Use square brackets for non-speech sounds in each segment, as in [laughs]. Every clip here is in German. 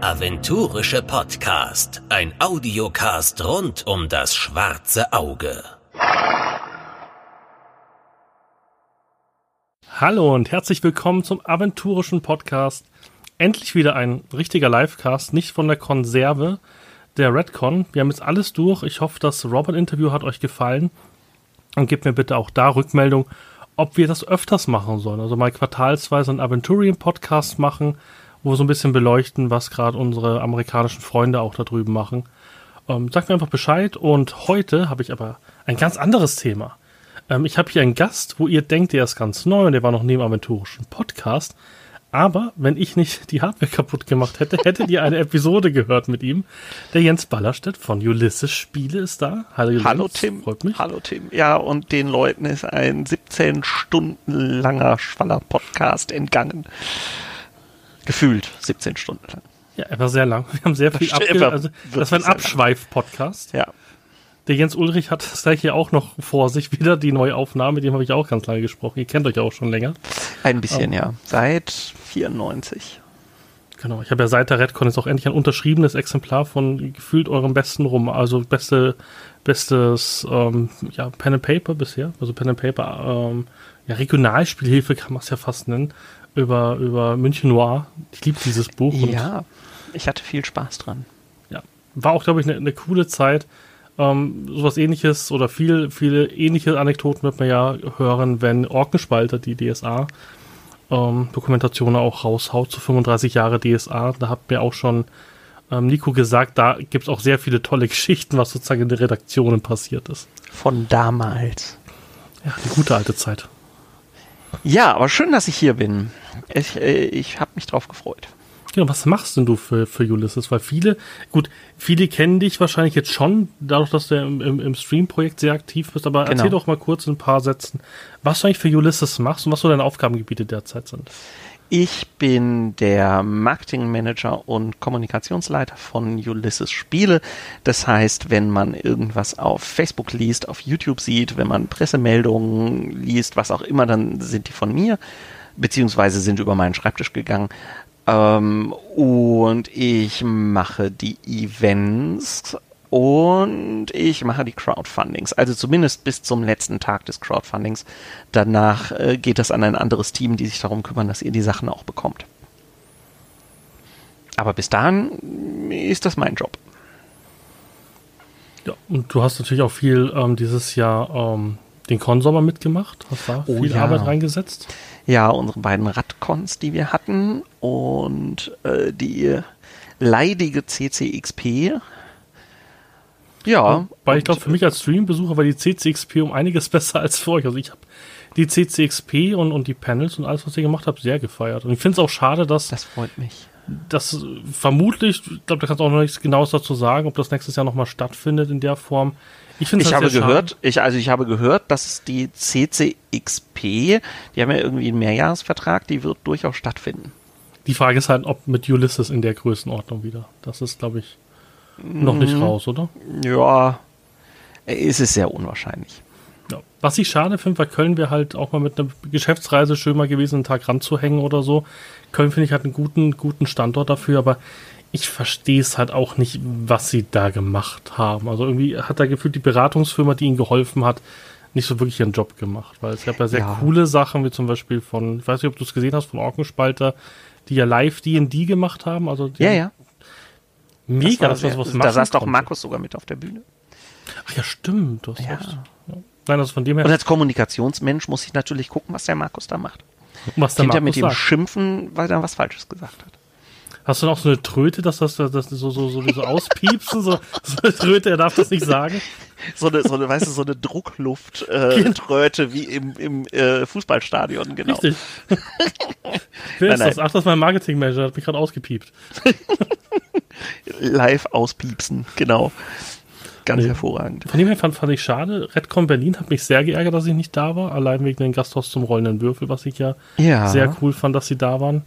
Aventurische Podcast. Ein Audiocast rund um das schwarze Auge. Hallo und herzlich willkommen zum aventurischen Podcast. Endlich wieder ein richtiger Livecast, nicht von der Konserve der Redcon. Wir haben jetzt alles durch. Ich hoffe, das Robert-Interview hat euch gefallen. Und gebt mir bitte auch da Rückmeldung, ob wir das öfters machen sollen. Also mal quartalsweise einen Aventurian-Podcast machen, wo wir so ein bisschen beleuchten, was gerade unsere amerikanischen Freunde auch da drüben machen. Ähm, sagt mir einfach Bescheid. Und heute habe ich aber ein ganz anderes Thema. Ähm, ich habe hier einen Gast, wo ihr denkt, der ist ganz neu und der war noch im aventurischen Podcast. Aber wenn ich nicht die Hardware kaputt gemacht hätte, hättet ihr eine Episode gehört mit ihm. Der Jens Ballerstedt von Ulysses Spiele ist da. Hallo, Jens, Hallo Tim. Freut mich. Hallo Tim. Ja, und den Leuten ist ein 17 Stunden langer Schwaller Podcast entgangen. Gefühlt 17 Stunden lang. Ja, er war sehr lang. Wir haben sehr viel abge... Also, das war ein Abschweif-Podcast. Ja. Der Jens Ulrich hat das gleich hier auch noch vor sich [laughs] wieder, die neue Aufnahme, mit dem habe ich auch ganz lange gesprochen. Ihr kennt euch auch schon länger. Ein bisschen, um, ja. Seit 94. Genau, ich habe ja seit der Redcon jetzt auch endlich ein unterschriebenes Exemplar von gefühlt eurem besten Rum, also beste, bestes ähm, ja, Pen and Paper bisher, also Pen and Paper, ähm, ja, Regionalspielhilfe kann man es ja fast nennen, über, über München Noir. Ich liebe dieses Buch. ja, ich hatte viel Spaß dran. Ja, war auch, glaube ich, eine ne coole Zeit. Ähm, sowas ähnliches oder viel, viele ähnliche Anekdoten wird man ja hören, wenn Orkenspalter, die DSA, ähm, Dokumentation auch raushaut zu 35 Jahre DSA. Da hat mir auch schon ähm, Nico gesagt, da gibt es auch sehr viele tolle [laughs] Geschichten, was sozusagen in den Redaktionen passiert ist. Von damals. Ja, die gute alte Zeit. Ja, aber schön, dass ich hier bin. Ich, äh, ich habe mich drauf gefreut. Genau, was machst denn du für, für Ulysses? Weil viele, gut, viele kennen dich wahrscheinlich jetzt schon, dadurch, dass du im, im, im Stream-Projekt sehr aktiv bist, aber genau. erzähl doch mal kurz in ein paar Sätzen, was du eigentlich für Ulysses machst und was so deine Aufgabengebiete derzeit sind. Ich bin der Marketingmanager und Kommunikationsleiter von Ulysses Spiele. Das heißt, wenn man irgendwas auf Facebook liest, auf YouTube sieht, wenn man Pressemeldungen liest, was auch immer, dann sind die von mir, beziehungsweise sind über meinen Schreibtisch gegangen. Ähm, und ich mache die Events und ich mache die Crowdfundings. Also zumindest bis zum letzten Tag des Crowdfundings. Danach äh, geht das an ein anderes Team, die sich darum kümmern, dass ihr die Sachen auch bekommt. Aber bis dahin ist das mein Job. Ja, und du hast natürlich auch viel ähm, dieses Jahr ähm, den Konsommer mitgemacht, hast da oh, viel ja. Arbeit reingesetzt. Ja, unsere beiden Radcons, die wir hatten und äh, die leidige CCXP. Ja. Weil ich glaube, für mich als Streambesucher war die CCXP um einiges [laughs] besser als für euch. Also ich habe die CCXP und, und die Panels und alles, was ihr gemacht habt, sehr gefeiert. Und ich finde es auch schade, dass. Das freut mich. Das vermutlich, ich glaube, da kannst du auch noch nichts Genaues dazu sagen, ob das nächstes Jahr nochmal stattfindet in der Form. Ich, ich habe gehört, ich, also ich habe gehört, dass die CCXP, die haben ja irgendwie einen Mehrjahresvertrag, die wird durchaus stattfinden. Die Frage ist halt, ob mit Ulysses in der Größenordnung wieder. Das ist, glaube ich, noch nicht mhm. raus, oder? Ja, ist es sehr unwahrscheinlich. Ja. Was ich schade finde, weil Köln wäre halt auch mal mit einer Geschäftsreise schön mal gewesen, einen Tag ranzuhängen oder so. Köln finde ich hat einen guten, guten Standort dafür, aber ich verstehe es halt auch nicht, was sie da gemacht haben. Also irgendwie hat da gefühlt die Beratungsfirma, die ihnen geholfen hat, nicht so wirklich ihren Job gemacht. Weil es gab ja sehr ja. coole Sachen, wie zum Beispiel von, ich weiß nicht, ob du es gesehen hast, von Orkenspalter, die ja live D&D gemacht haben. Also ja, ja. Mega, das, war, das was Da saß doch Markus sogar mit auf der Bühne. Ach ja, stimmt. Du hast ja. Recht. Ja. Nein, also von dem her. Und als Kommunikationsmensch muss ich natürlich gucken, was der Markus da macht. Was der Markus mit ihm schimpfen, weil er was Falsches gesagt hat. Hast du noch so eine Tröte, dass das, das so, so, so, so auspiepsen? So, so eine Tröte, er darf das nicht sagen. So eine, so eine, weißt du, so eine Druckluft-Tröte äh, wie im, im äh, Fußballstadion, genau. Richtig. Wer ist das? Ach, das ist mein Marketingmanager, hat mich gerade ausgepiept. Live auspiepsen, genau. Ganz nee. hervorragend. Von dem her fand, fand ich schade. Redcon Berlin hat mich sehr geärgert, dass ich nicht da war. Allein wegen den Gasthaus zum rollenden Würfel, was ich ja, ja. sehr cool fand, dass sie da waren.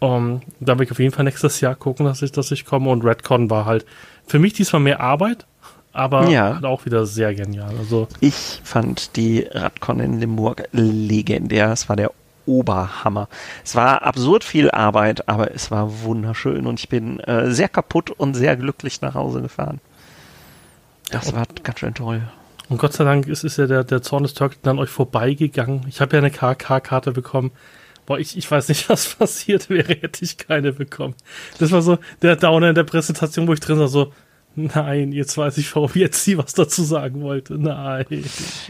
Um, ähm, da will ich auf jeden Fall nächstes Jahr gucken, dass ich, dass ich komme. Und Redcon war halt für mich diesmal mehr Arbeit, aber ja. halt auch wieder sehr genial. Also ich fand die Radcon in Limburg legendär. Es war der Oberhammer. Es war absurd viel Arbeit, aber es war wunderschön und ich bin äh, sehr kaputt und sehr glücklich nach Hause gefahren. Das war ganz schön toll. Und Gott sei Dank ist, ist ja der, der Zorn des Türken dann euch vorbeigegangen. Ich habe ja eine KK-Karte bekommen. Boah, ich, ich weiß nicht, [laughs] was passiert wäre, hätte ich keine bekommen. Das war so der Downer in der Präsentation, wo ich drin war, so, Nein, jetzt weiß ich, warum jetzt sie was dazu sagen wollte. Nein.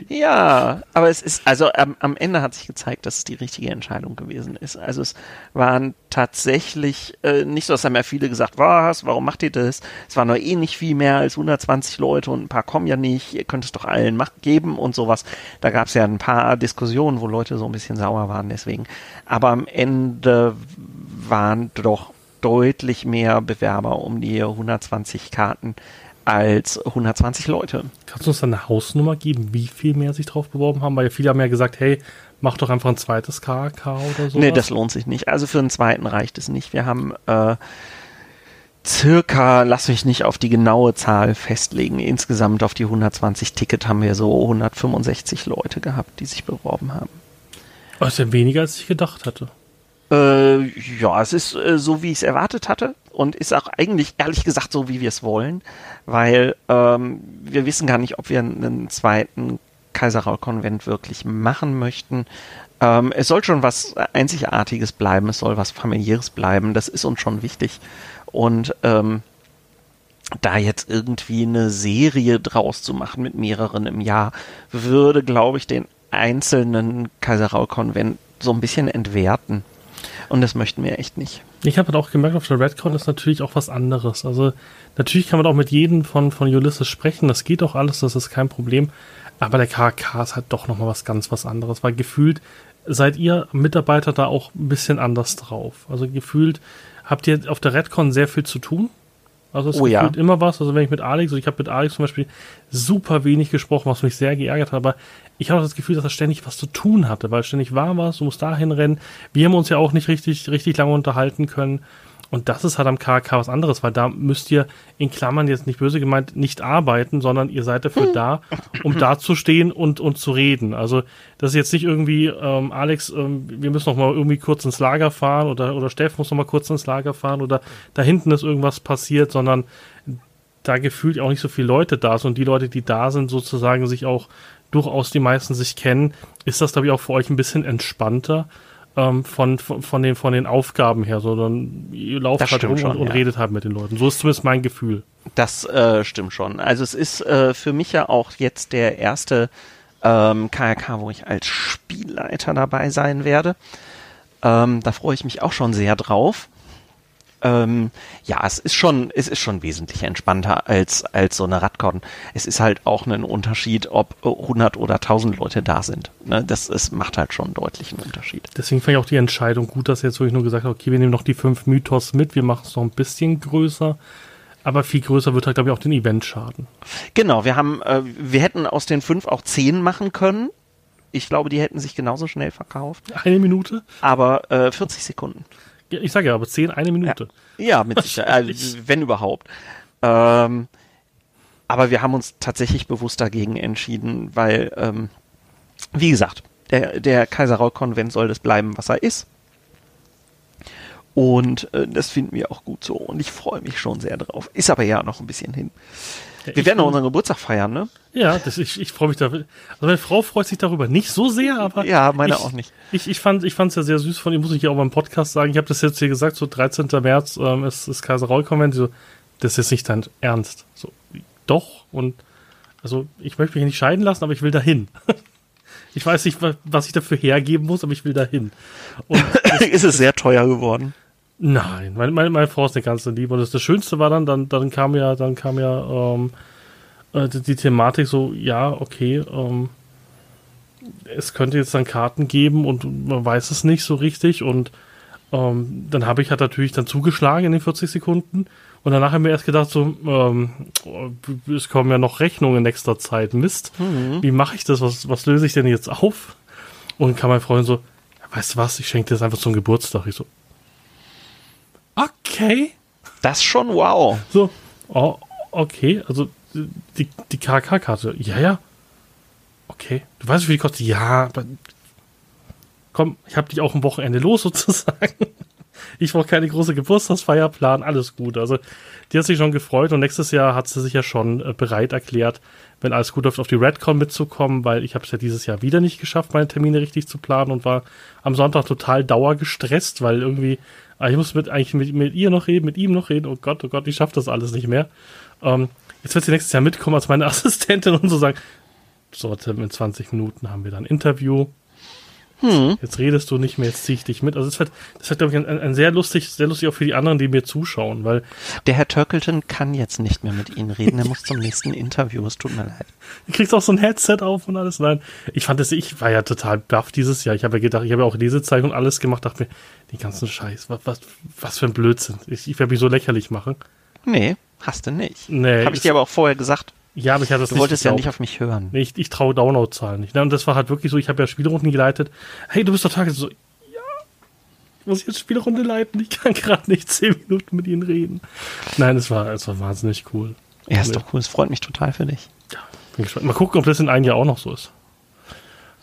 Ja, aber es ist, also am, am Ende hat sich gezeigt, dass es die richtige Entscheidung gewesen ist. Also es waren tatsächlich äh, nicht so, dass haben ja viele gesagt, was, warum macht ihr das? Es waren nur eh nicht viel mehr als 120 Leute und ein paar kommen ja nicht, ihr könnt es doch allen Macht geben und sowas. Da gab es ja ein paar Diskussionen, wo Leute so ein bisschen sauer waren deswegen. Aber am Ende waren doch deutlich mehr Bewerber um die 120 Karten als 120 Leute. Kannst du uns eine Hausnummer geben, wie viel mehr sich drauf beworben haben? Weil viele haben ja gesagt, hey, mach doch einfach ein zweites KK oder so. Nee, das lohnt sich nicht. Also für einen zweiten reicht es nicht. Wir haben äh, circa, lass mich nicht auf die genaue Zahl festlegen, insgesamt auf die 120 Ticket haben wir so 165 Leute gehabt, die sich beworben haben. Das ist ja weniger, als ich gedacht hatte. Äh, ja, es ist äh, so, wie ich es erwartet hatte und ist auch eigentlich ehrlich gesagt so, wie wir es wollen, weil ähm, wir wissen gar nicht, ob wir einen zweiten Kaiserraul-Konvent wirklich machen möchten. Ähm, es soll schon was Einzigartiges bleiben, es soll was Familiäres bleiben, das ist uns schon wichtig. Und ähm, da jetzt irgendwie eine Serie draus zu machen mit mehreren im Jahr, würde, glaube ich, den einzelnen Kaiserraul-Konvent so ein bisschen entwerten. Und das möchten wir echt nicht. Ich habe halt auch gemerkt, auf der Redcon ist natürlich auch was anderes. Also natürlich kann man auch mit jedem von, von Ulysses sprechen, das geht auch alles, das ist kein Problem. Aber der KK ist halt doch nochmal was ganz was anderes, weil gefühlt seid ihr Mitarbeiter da auch ein bisschen anders drauf. Also gefühlt habt ihr auf der Redcon sehr viel zu tun. Also es oh, ja. immer was. Also wenn ich mit Alex, also ich habe mit Alex zum Beispiel super wenig gesprochen, was mich sehr geärgert hat, aber ich habe das Gefühl, dass er ständig was zu tun hatte, weil ständig war was, du musst dahin rennen. Wir haben uns ja auch nicht richtig, richtig lange unterhalten können. Und das ist halt am KK was anderes, weil da müsst ihr in Klammern jetzt nicht böse gemeint nicht arbeiten, sondern ihr seid dafür da, um da zu stehen und, und zu reden. Also das ist jetzt nicht irgendwie, ähm, Alex, ähm, wir müssen noch mal irgendwie kurz ins Lager fahren oder, oder Steff muss noch mal kurz ins Lager fahren oder da hinten ist irgendwas passiert, sondern da gefühlt auch nicht so viele Leute da sind und die Leute, die da sind, sozusagen sich auch durchaus die meisten sich kennen, ist das, glaube ich, auch für euch ein bisschen entspannter ähm, von, von, den, von den Aufgaben her, sondern ihr lauft Das halt rum stimmt und, schon, und ja. redet halt mit den Leuten. So ist zumindest mein Gefühl. Das äh, stimmt schon. Also es ist äh, für mich ja auch jetzt der erste ähm, KRK, wo ich als Spielleiter dabei sein werde. Ähm, da freue ich mich auch schon sehr drauf. Ähm, ja, es ist schon, es ist schon wesentlich entspannter als, als so eine Radcon. Es ist halt auch ein Unterschied, ob äh, 100 oder 1000 Leute da sind. Ne? Das es macht halt schon einen deutlichen Unterschied. Deswegen fand ich auch die Entscheidung gut, dass jetzt wirklich nur gesagt hat, okay, wir nehmen noch die fünf Mythos mit, wir machen es noch ein bisschen größer. Aber viel größer wird halt, glaube ich, auch den Event schaden. Genau, wir haben, äh, wir hätten aus den fünf auch zehn machen können. Ich glaube, die hätten sich genauso schnell verkauft. Eine Minute? Aber äh, 40 Sekunden. Ja, ich sage ja, aber zehn, eine Minute. Ja, mit Sicherheit, also, wenn überhaupt. Ähm, aber wir haben uns tatsächlich bewusst dagegen entschieden, weil, ähm, wie gesagt, der, der Kaiserraul-Konvent soll das bleiben, was er ist. Und äh, das finden wir auch gut so. Und ich freue mich schon sehr drauf. Ist aber ja noch ein bisschen hin. Wir ich werden bin- unseren Geburtstag feiern, ne? Ja, das, ich, ich freue mich da. Also meine Frau freut sich darüber nicht so sehr, aber. Ja, meine ich, auch nicht. Ich, ich fand es ja sehr süß von ihr, muss ich ja auch beim Podcast sagen. Ich habe das jetzt hier gesagt, so 13. März ähm, ist, ist Kaiser Raul Konvent. So, das ist jetzt nicht dein Ernst. So, doch. Und also ich möchte mich nicht scheiden lassen, aber ich will dahin. [laughs] Ich weiß nicht, wa- was ich dafür hergeben muss, aber ich will dahin. Und [laughs] ist es sehr teuer geworden. Nein, meine, meine, meine Frau ist eine ganze Liebe. Und das, das Schönste war dann, dann, dann kam ja, dann kam ja ähm, äh, die, die Thematik so, ja, okay, ähm, es könnte jetzt dann Karten geben und man weiß es nicht so richtig. Und ähm, dann habe ich halt natürlich dann zugeschlagen in den 40 Sekunden. Und danach haben wir erst gedacht, so, ähm, es kommen ja noch Rechnungen in nächster Zeit. Mist, wie mache ich das? Was, was löse ich denn jetzt auf? Und kam mein Freund so, weißt du was, ich schenke dir das einfach zum Geburtstag. Ich so, okay. Das schon wow. So, oh, okay, also die, die KK-Karte, ja, ja. Okay. Du weißt, wie viel die kostet? Ja, aber komm, ich habe dich auch am Wochenende los [laughs] sozusagen. Ich brauche keine große Geburtstagsfeier planen, alles gut. Also die hat sich schon gefreut und nächstes Jahr hat sie sich ja schon äh, bereit erklärt, wenn alles gut läuft, auf die Redcon mitzukommen, weil ich habe es ja dieses Jahr wieder nicht geschafft, meine Termine richtig zu planen und war am Sonntag total dauergestresst, weil irgendwie, ah, ich muss mit, eigentlich mit, mit ihr noch reden, mit ihm noch reden, oh Gott, oh Gott, ich schaffe das alles nicht mehr. Ähm, jetzt wird sie nächstes Jahr mitkommen als meine [laughs] Assistentin und so sagen, so, in 20 Minuten haben wir dann Interview. Hm. Jetzt redest du nicht mehr, jetzt ziehe ich dich mit. Also das wird, das wird, glaube ich, ein, ein, sehr lustig, sehr lustig auch für die anderen, die mir zuschauen, weil. Der Herr Turkleton kann jetzt nicht mehr mit Ihnen reden, er muss zum nächsten Interview, es tut mir leid. Du kriegst auch so ein Headset auf und alles. Nein, ich fand das, ich war ja total baff dieses Jahr. Ich habe ja gedacht, ich habe ja auch Lesezeichen und alles gemacht, dachte mir, die ganzen Scheiß, was, was, was für ein Blödsinn. Ich, ich werde mich so lächerlich machen. Nee, hast du nicht. Nee. Habe ich dir aber auch vorher gesagt. Ja, aber ich hatte das du nicht wolltest geglaubt. ja nicht auf mich hören. Ich, ich traue Download-Zahlen nicht. Ne? Und das war halt wirklich so, ich habe ja Spielrunden geleitet. Hey, du bist doch Tag. So, ja, ich muss jetzt Spielrunde leiten. Ich kann [laughs] gerade nicht zehn Minuten mit ihnen reden. Nein, es war, es war wahnsinnig cool. Ja, ist doch cool. Es freut mich total für dich. Ja, bin gespannt. Mal gucken, ob das in einem Jahr auch noch so ist.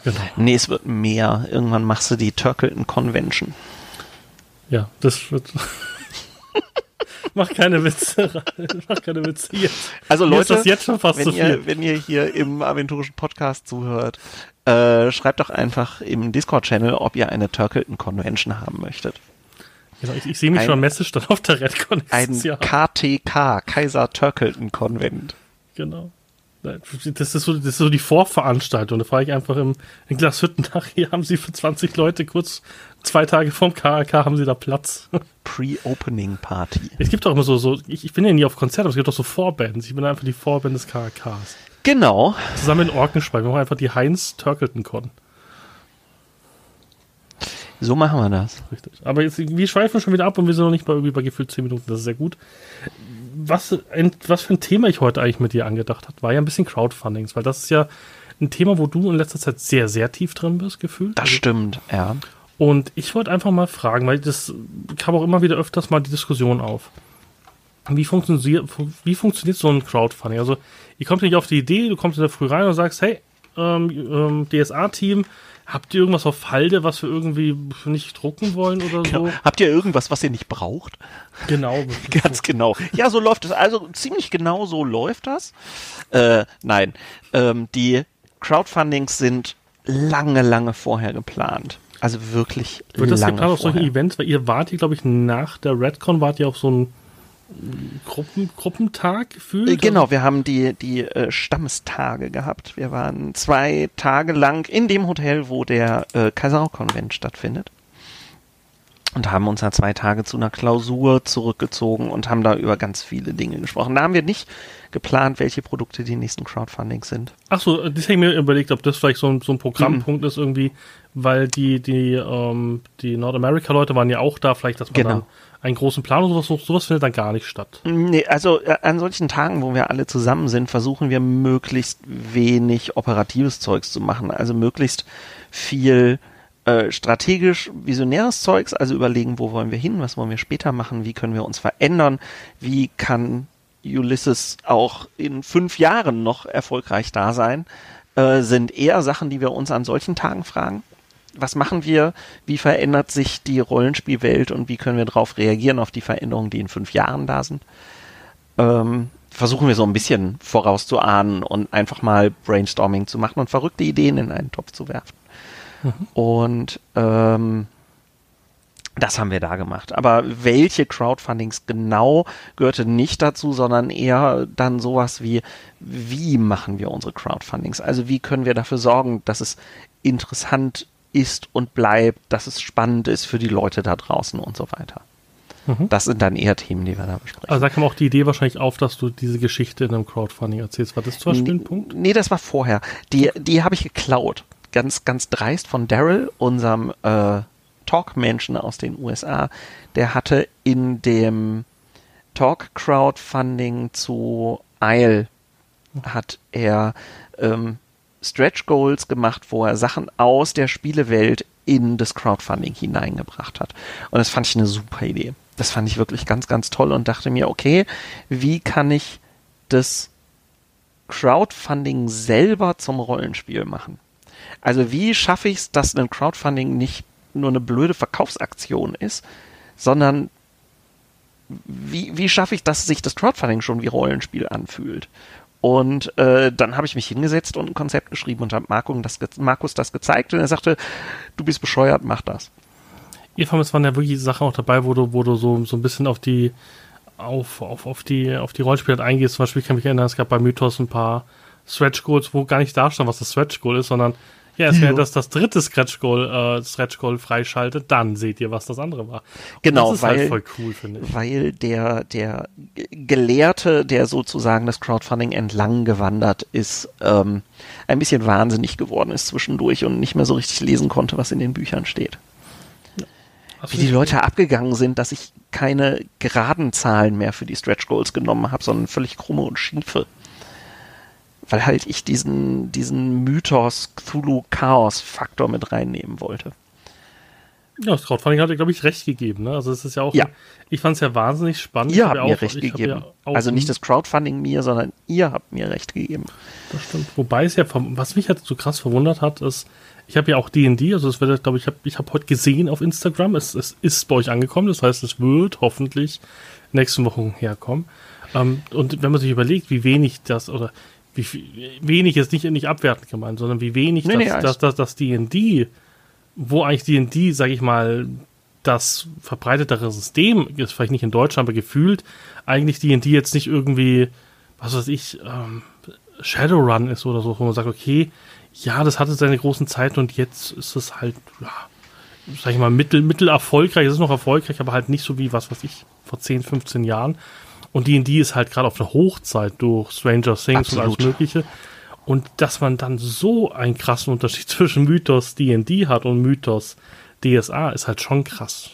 Genau. Nee, es wird mehr. Irgendwann machst du die Turkleton Convention. Ja, das wird. [laughs] Mach keine Witze, mach keine Witze jetzt. Also Leute, ist das jetzt schon fast wenn, so ihr, wenn ihr hier im aventurischen Podcast zuhört, äh, schreibt doch einfach im Discord-Channel, ob ihr eine Turkleton Convention haben möchtet. Genau, ich, ich sehe mich ein, schon am Messestand auf der Redcon. Ein Jahr. KTK, Kaiser Turkleton Konvent. Genau. Das ist, so, das ist so die Vorveranstaltung. Da frage ich einfach im, in Glashütten nach, hier haben Sie für 20 Leute kurz zwei Tage vorm KRK haben Sie da Platz. Pre-Opening Party. Es gibt doch immer so, so ich, ich bin ja nie auf Konzert, aber es gibt doch so Vorbands. Ich bin einfach die Vorband des KRKs. Genau. Zusammen in Orkenspeicher. Wir machen einfach die Heinz Turkleton Con. So machen wir das. Richtig. Aber jetzt, wir schweifen schon wieder ab und wir sind noch nicht bei irgendwie bei gefühlt 10 Minuten. Das ist sehr gut. Was, was für ein Thema ich heute eigentlich mit dir angedacht habe, war ja ein bisschen Crowdfundings, weil das ist ja ein Thema, wo du in letzter Zeit sehr, sehr tief drin bist, gefühlt. Das also, stimmt, ja. Und ich wollte einfach mal fragen, weil das kam auch immer wieder öfters mal die Diskussion auf. Wie funktioniert, wie funktioniert so ein Crowdfunding? Also, ihr kommt nicht auf die Idee, du kommst in der Früh rein und sagst, hey, ähm, ähm, DSA-Team, habt ihr irgendwas auf Halde, was wir irgendwie nicht drucken wollen oder genau. so? Habt ihr irgendwas, was ihr nicht braucht? Genau. [laughs] Ganz genau. Ja, so läuft es. Also ziemlich genau so läuft das. Äh, nein, ähm, die Crowdfundings sind lange, lange vorher geplant. Also wirklich Wird das lange gerade auf solchen Events, weil ihr wart hier, glaube ich, nach der Redcon, wart ihr auf so einem Gruppen, Gruppentag gefühlt? Äh, genau, wir haben die, die äh, Stammestage gehabt. Wir waren zwei Tage lang in dem Hotel, wo der äh, Kaiserau-Konvent stattfindet. Und haben uns da zwei Tage zu einer Klausur zurückgezogen und haben da über ganz viele Dinge gesprochen. Da haben wir nicht geplant, welche Produkte die nächsten Crowdfundings sind. Ach so, das hätte ich mir überlegt, ob das vielleicht so ein, so ein Programmpunkt mhm. ist irgendwie, weil die, die, ähm, die Nordamerika-Leute waren ja auch da, vielleicht, dass man genau. dann einen großen Plan oder sowas, sowas findet dann gar nicht statt. Nee, also äh, an solchen Tagen, wo wir alle zusammen sind, versuchen wir möglichst wenig operatives Zeugs zu machen. Also möglichst viel äh, strategisch visionäres Zeugs, also überlegen, wo wollen wir hin, was wollen wir später machen, wie können wir uns verändern, wie kann Ulysses auch in fünf Jahren noch erfolgreich da sein, äh, sind eher Sachen, die wir uns an solchen Tagen fragen was machen wir, wie verändert sich die Rollenspielwelt und wie können wir darauf reagieren, auf die Veränderungen, die in fünf Jahren da sind. Ähm, versuchen wir so ein bisschen vorauszuahnen und einfach mal Brainstorming zu machen und verrückte Ideen in einen Topf zu werfen. Mhm. Und ähm, das haben wir da gemacht. Aber welche Crowdfundings genau gehörte nicht dazu, sondern eher dann sowas wie, wie machen wir unsere Crowdfundings? Also wie können wir dafür sorgen, dass es interessant ist und bleibt, dass es spannend ist für die Leute da draußen und so weiter. Mhm. Das sind dann eher Themen, die wir da besprechen. Also da kam auch die Idee wahrscheinlich auf, dass du diese Geschichte in einem Crowdfunding erzählst. War das zum Beispiel ein Punkt? Nee, das war vorher. Die, die habe ich geklaut. Ganz, ganz dreist von Daryl, unserem äh, Talk-Menschen aus den USA. Der hatte in dem Talk-Crowdfunding zu Isle hat er ähm, Stretch Goals gemacht, wo er Sachen aus der Spielewelt in das Crowdfunding hineingebracht hat. Und das fand ich eine super Idee. Das fand ich wirklich ganz, ganz toll und dachte mir, okay, wie kann ich das Crowdfunding selber zum Rollenspiel machen? Also wie schaffe ich es, dass ein Crowdfunding nicht nur eine blöde Verkaufsaktion ist, sondern wie, wie schaffe ich, dass sich das Crowdfunding schon wie Rollenspiel anfühlt? Und äh, dann habe ich mich hingesetzt und ein Konzept geschrieben und habe Markus das, Markus das gezeigt und er sagte, du bist bescheuert, mach das. Eva, es waren ja wirklich Sachen auch dabei, wo du, wo du so, so ein bisschen auf die auf, auf, auf die auf die Rollenspiele eingehst. Zum Beispiel ich kann mich erinnern, es gab bei Mythos ein paar Stretch Goals, wo gar nicht da stand, was das Stretch Goal ist, sondern ja, es wäre das, das dritte Stretch Goal, äh, Stretch Goal freischaltet, dann seht ihr, was das andere war. Und genau, das ist halt weil, halt voll cool, finde ich. Weil der, der Gelehrte, der sozusagen das Crowdfunding entlang gewandert ist, ähm, ein bisschen wahnsinnig geworden ist zwischendurch und nicht mehr so richtig lesen konnte, was in den Büchern steht. Ja. Wie die Leute abgegangen sind, dass ich keine geraden Zahlen mehr für die Stretch Goals genommen habe, sondern völlig krumme und schiefe weil halt ich diesen, diesen Mythos Cthulhu-Chaos-Faktor mit reinnehmen wollte. Ja, das Crowdfunding hat, glaube ich, recht gegeben. Ne? Also es ist ja auch, ja. ich fand es ja wahnsinnig spannend. Ihr habt mir auch, recht gegeben. Also nicht das Crowdfunding mir, sondern ihr habt mir recht gegeben. Das stimmt. Wobei es ja, was mich halt so krass verwundert hat, ist, ich habe ja auch D&D, also es wird, glaube ich, habe ich hab heute gesehen auf Instagram, es, es ist bei euch angekommen, das heißt, es wird hoffentlich nächste Woche herkommen. Ähm, und wenn man sich überlegt, wie wenig das, oder wie wenig ist nicht, nicht abwertend gemeint, sondern wie wenig nee, das, nee, das, das, das D&D, wo eigentlich D&D, sage ich mal, das verbreitetere System ist, vielleicht nicht in Deutschland, aber gefühlt eigentlich D&D jetzt nicht irgendwie, was weiß ich, ähm, Shadowrun ist oder so, wo man sagt, okay, ja, das hatte seine großen Zeiten und jetzt ist es halt, ja, sag ich mal, mittel, mittel erfolgreich, es ist noch erfolgreich, aber halt nicht so wie, was weiß ich, vor 10, 15 Jahren. Und D&D ist halt gerade auf der Hochzeit durch Stranger Things Absolut. und alles Mögliche. Und dass man dann so einen krassen Unterschied [laughs] zwischen Mythos D&D hat und Mythos DSA ist halt schon krass.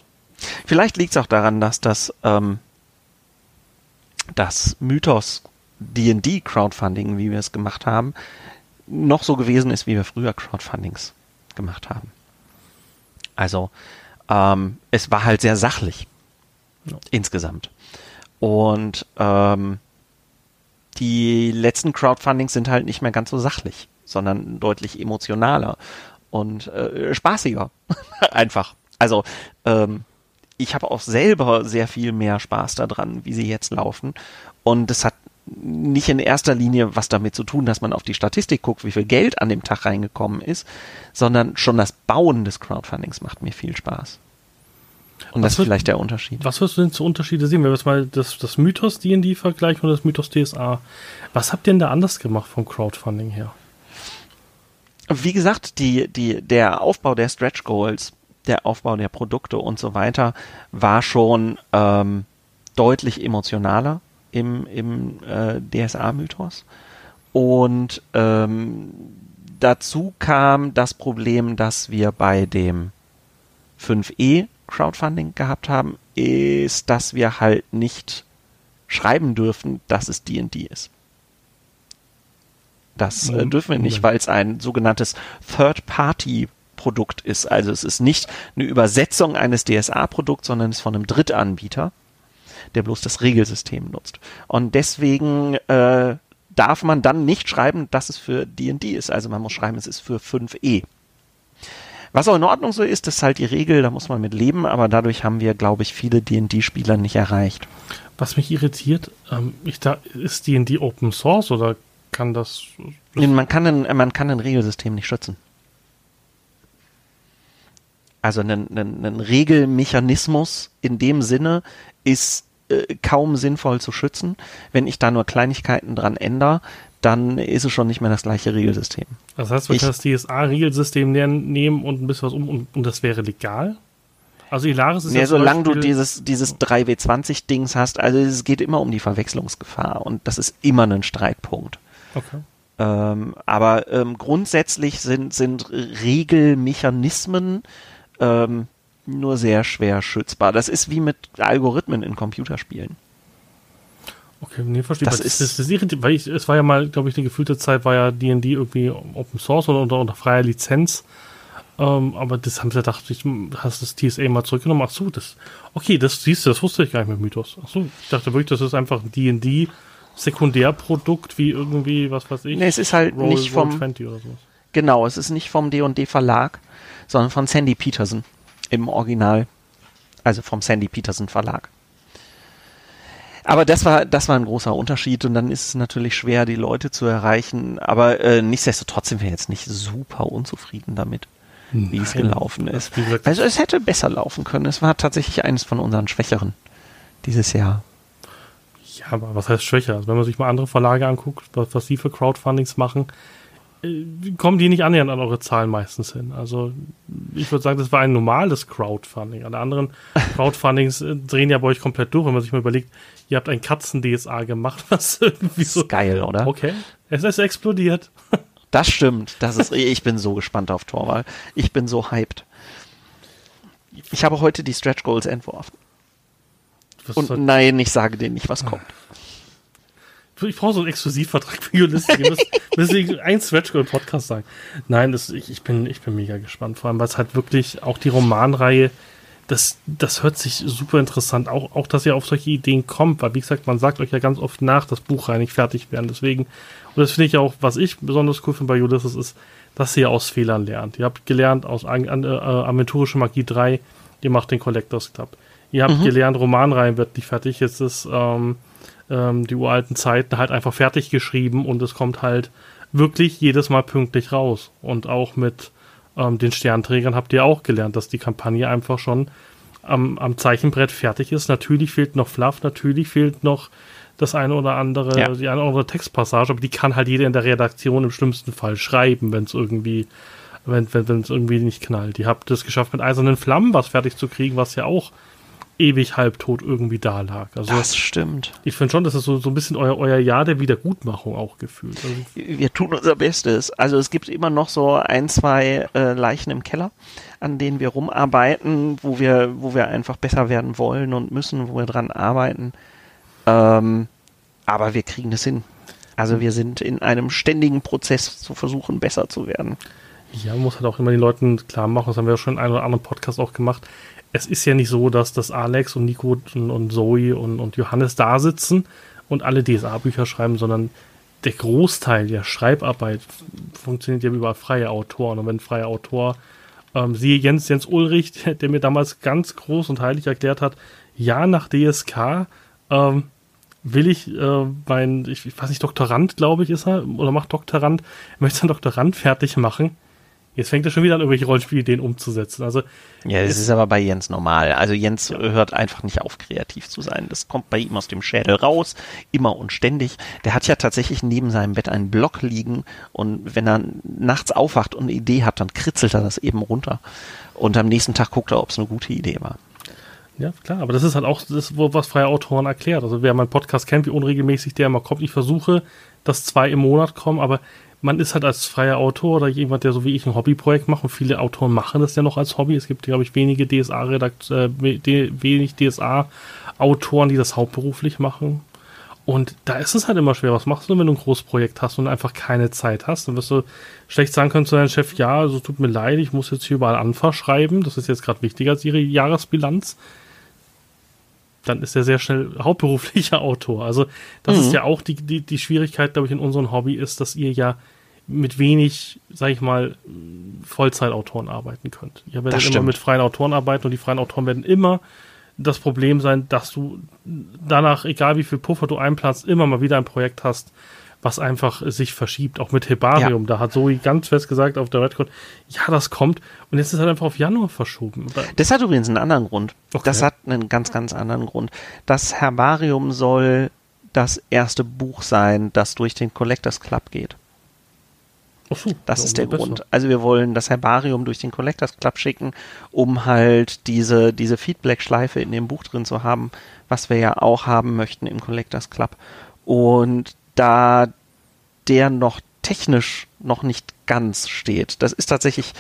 Vielleicht liegt es auch daran, dass das, ähm, das Mythos D&D Crowdfunding, wie wir es gemacht haben, noch so gewesen ist, wie wir früher Crowdfundings gemacht haben. Also ähm, es war halt sehr sachlich ja. insgesamt. Und ähm, die letzten Crowdfundings sind halt nicht mehr ganz so sachlich, sondern deutlich emotionaler und äh, spaßiger. [laughs] Einfach. Also ähm, ich habe auch selber sehr viel mehr Spaß daran, wie sie jetzt laufen. Und es hat nicht in erster Linie was damit zu tun, dass man auf die Statistik guckt, wie viel Geld an dem Tag reingekommen ist, sondern schon das Bauen des Crowdfundings macht mir viel Spaß. Und was das ist vielleicht der Unterschied. Was wirst du denn zu Unterschiede sehen, wenn wir jetzt mal das, das Mythos D&D vergleichen und das Mythos DSA? Was habt ihr denn da anders gemacht vom Crowdfunding her? Wie gesagt, die, die, der Aufbau der Stretch Goals, der Aufbau der Produkte und so weiter war schon ähm, deutlich emotionaler im, im äh, DSA-Mythos. Und ähm, dazu kam das Problem, dass wir bei dem 5e Crowdfunding gehabt haben, ist, dass wir halt nicht schreiben dürfen, dass es D&D ist. Das äh, dürfen wir nicht, weil es ein sogenanntes Third-Party-Produkt ist. Also es ist nicht eine Übersetzung eines DSA-Produkts, sondern es ist von einem Drittanbieter, der bloß das Regelsystem nutzt. Und deswegen äh, darf man dann nicht schreiben, dass es für D&D ist. Also man muss schreiben, es ist für 5e. Was auch in Ordnung so ist, das ist halt die Regel, da muss man mit leben, aber dadurch haben wir, glaube ich, viele D&D-Spieler nicht erreicht. Was mich irritiert, ähm, ich da, ist D&D Open Source oder kann das... das man, kann ein, man kann ein Regelsystem nicht schützen. Also ein, ein, ein Regelmechanismus in dem Sinne ist äh, kaum sinnvoll zu schützen. Wenn ich da nur Kleinigkeiten dran ändere, dann ist es schon nicht mehr das gleiche Regelsystem. Das heißt, wir können das DSA-Regelsystem nehmen und ein bisschen was um und, und das wäre legal? Also Ilaris ist ja, solange du dieses, dieses 3W20-Dings hast, also es geht immer um die Verwechslungsgefahr und das ist immer ein Streitpunkt. Okay. Ähm, aber ähm, grundsätzlich sind, sind Regelmechanismen ähm, nur sehr schwer schützbar. Das ist wie mit Algorithmen in Computerspielen. Okay, nee, verstehe. Das, ist, das, das ist weil ich, es war ja mal, glaube ich, eine gefühlte Zeit, war ja D&D irgendwie Open Source oder unter, unter freier Lizenz. Ähm, aber das haben sie gedacht, ich hast das TSA mal zurückgenommen. Ach so, das, okay, das siehst du, das wusste ich gar nicht mit Mythos. Ach so, ich dachte wirklich, das ist einfach ein D&D Sekundärprodukt wie irgendwie, was weiß ich. Nee, es ist halt Roll, nicht vom, Genau, es ist nicht vom D&D Verlag, sondern von Sandy Peterson im Original. Also vom Sandy Peterson Verlag. Aber das war, das war ein großer Unterschied und dann ist es natürlich schwer, die Leute zu erreichen. Aber äh, nichtsdestotrotz sind wir jetzt nicht super unzufrieden damit, wie es gelaufen ist. Also es hätte besser laufen können. Es war tatsächlich eines von unseren Schwächeren dieses Jahr. Ja, aber was heißt schwächer? Also wenn man sich mal andere Verlage anguckt, was, was die für Crowdfundings machen, äh, kommen die nicht annähernd an eure Zahlen meistens hin. Also ich würde sagen, das war ein normales Crowdfunding. Alle anderen [laughs] Crowdfundings äh, drehen ja bei euch komplett durch, wenn man sich mal überlegt, ihr habt ein Katzen-DSA gemacht, [laughs] was irgendwie so. Geil, oder? Okay. Es ist explodiert. [laughs] Das stimmt. Das ist, ich bin so gespannt auf Torwall. Ich bin so hyped. Ich habe heute die Stretch Goals entworfen. Was Und nein, ich sage denen nicht, was kommt. [laughs] Ich brauche so einen Exklusivvertrag für Ulysses. Deswegen ein Stretch Goal Podcast sagen. Nein, das, ich, ich, bin, ich bin mega gespannt. Vor allem, weil es halt wirklich auch die Romanreihe, das, das hört sich super interessant. Auch, auch, dass ihr auf solche Ideen kommt, weil, wie gesagt, man sagt euch ja ganz oft nach, dass Buchreihen nicht fertig werden. Deswegen, und das finde ich auch, was ich besonders cool finde bei Ulysses, ist, dass ihr aus Fehlern lernt. Ihr habt gelernt aus äh, Aventurische Magie 3, ihr macht den Collectors Club. Ihr habt mhm. gelernt, Romanreihen wird nicht fertig. Jetzt ist ähm, ähm, die uralten Zeiten halt einfach fertig geschrieben und es kommt halt wirklich jedes Mal pünktlich raus. Und auch mit ähm, den Sternträgern habt ihr auch gelernt, dass die Kampagne einfach schon am, am Zeichenbrett fertig ist. Natürlich fehlt noch Fluff, natürlich fehlt noch das eine oder andere, ja. die eine oder andere Textpassage, aber die kann halt jeder in der Redaktion im schlimmsten Fall schreiben, wenn es irgendwie, wenn es wenn, irgendwie nicht knallt. Ihr habt es geschafft, mit eisernen Flammen was fertig zu kriegen, was ja auch ewig halbtot irgendwie da lag. Also, das stimmt. Ich finde schon, dass es so, so ein bisschen euer, euer Jahr der Wiedergutmachung auch gefühlt. Also wir tun unser Bestes. Also es gibt immer noch so ein, zwei äh, Leichen im Keller, an denen wir rumarbeiten, wo wir, wo wir einfach besser werden wollen und müssen, wo wir dran arbeiten. Ähm, aber wir kriegen es hin. Also wir sind in einem ständigen Prozess zu versuchen, besser zu werden. Ja, man muss halt auch immer den Leuten klar machen, das haben wir ja schon in einem oder anderen Podcast auch gemacht es ist ja nicht so, dass das Alex und Nico und, Zoe und, und Johannes da sitzen und alle DSA-Bücher schreiben, sondern der Großteil der Schreibarbeit funktioniert ja über freie Autoren. Und wenn freie Autor, ähm, siehe Jens, Jens Ulrich, [laughs] der mir damals ganz groß und heilig erklärt hat, ja, nach DSK ähm, will ich äh, mein, ich, ich weiß nicht, Doktorand, glaube ich, ist er, oder macht Doktorand, möchte seinen Doktorand fertig machen. Jetzt fängt er schon wieder an, irgendwelche Rollenspielideen umzusetzen. Also, ja, das ist aber bei Jens normal. Also Jens ja. hört einfach nicht auf, kreativ zu sein. Das kommt bei ihm aus dem Schädel raus, immer und ständig. Der hat ja tatsächlich neben seinem Bett einen Block liegen und wenn er nachts aufwacht und eine Idee hat, dann kritzelt er das eben runter. Und am nächsten Tag guckt er, ob es eine gute Idee war. Ja, klar, aber das ist halt auch das, was freie Autoren erklärt. Also wer meinen Podcast kennt, wie unregelmäßig der immer kommt, ich versuche, dass zwei im Monat kommen, aber man ist halt als freier Autor oder jemand, der so wie ich ein Hobbyprojekt macht und viele Autoren machen das ja noch als Hobby. Es gibt, glaube ich, wenige DSA-Redakt, äh, wenig DSA-Autoren, die das hauptberuflich machen. Und da ist es halt immer schwer. Was machst du, wenn du ein Großprojekt hast und einfach keine Zeit hast? Dann wirst du schlecht sagen können zu deinem Chef, ja, also tut mir leid, ich muss jetzt hier überall Anfang schreiben. Das ist jetzt gerade wichtiger als ihre Jahresbilanz. Dann ist er sehr schnell hauptberuflicher [laughs] Autor. Also das mhm. ist ja auch die, die, die Schwierigkeit, glaube ich, in unserem Hobby ist, dass ihr ja mit wenig, sag ich mal, Vollzeitautoren arbeiten könnt. Ihr werdet immer mit freien Autoren arbeiten und die freien Autoren werden immer das Problem sein, dass du danach, egal wie viel Puffer du einplanst, immer mal wieder ein Projekt hast, was einfach sich verschiebt. Auch mit Hebarium. Ja. Da hat Zoe ganz fest gesagt auf der Redcon, ja, das kommt. Und jetzt ist halt einfach auf Januar verschoben. Das hat übrigens einen anderen Grund. Okay. Das hat einen ganz, ganz anderen Grund. Das Herbarium soll das erste Buch sein, das durch den Collectors Club geht. So, das ist der Grund. Also wir wollen das Herbarium durch den Collectors Club schicken, um halt diese, diese Feedback-Schleife in dem Buch drin zu haben, was wir ja auch haben möchten im Collectors Club. Und da der noch technisch noch nicht ganz steht, das ist tatsächlich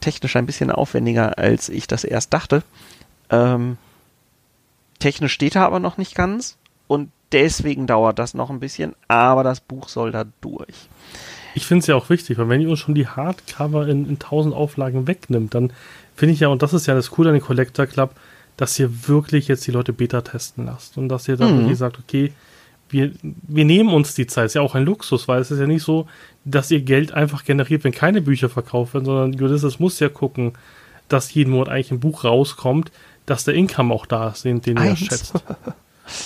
technisch ein bisschen aufwendiger, als ich das erst dachte. Ähm, technisch steht er aber noch nicht ganz und deswegen dauert das noch ein bisschen, aber das Buch soll da durch. Ich finde es ja auch wichtig, weil wenn ihr uns schon die Hardcover in, in 1000 Auflagen wegnimmt, dann finde ich ja, und das ist ja das Coole an den Collector Club, dass ihr wirklich jetzt die Leute Beta testen lasst und dass ihr dann mhm. wirklich sagt, okay, wir, wir nehmen uns die Zeit. Ist ja auch ein Luxus, weil es ist ja nicht so, dass ihr Geld einfach generiert, wenn keine Bücher verkauft werden, sondern Ulysses muss ja gucken, dass jeden Monat eigentlich ein Buch rauskommt, dass der Income auch da ist, den, den er schätzt.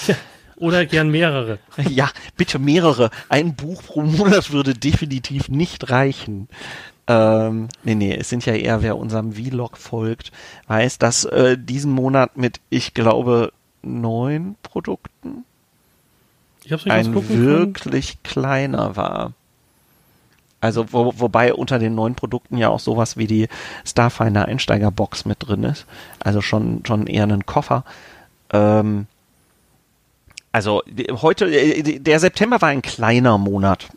Ja, oder gern mehrere. [laughs] Ja, bitte mehrere. Ein Buch pro Monat würde definitiv nicht reichen. Ähm, nee, nee, es sind ja eher, wer unserem Vlog folgt, weiß, dass äh, diesen Monat mit, ich glaube, neun Produkten ein ausgucken können. wirklich kleiner war. Also wo, wobei unter den neuen Produkten ja auch sowas wie die Starfinder Einsteigerbox mit drin ist. Also schon schon eher ein Koffer. Ähm, also heute äh, der September war ein kleiner Monat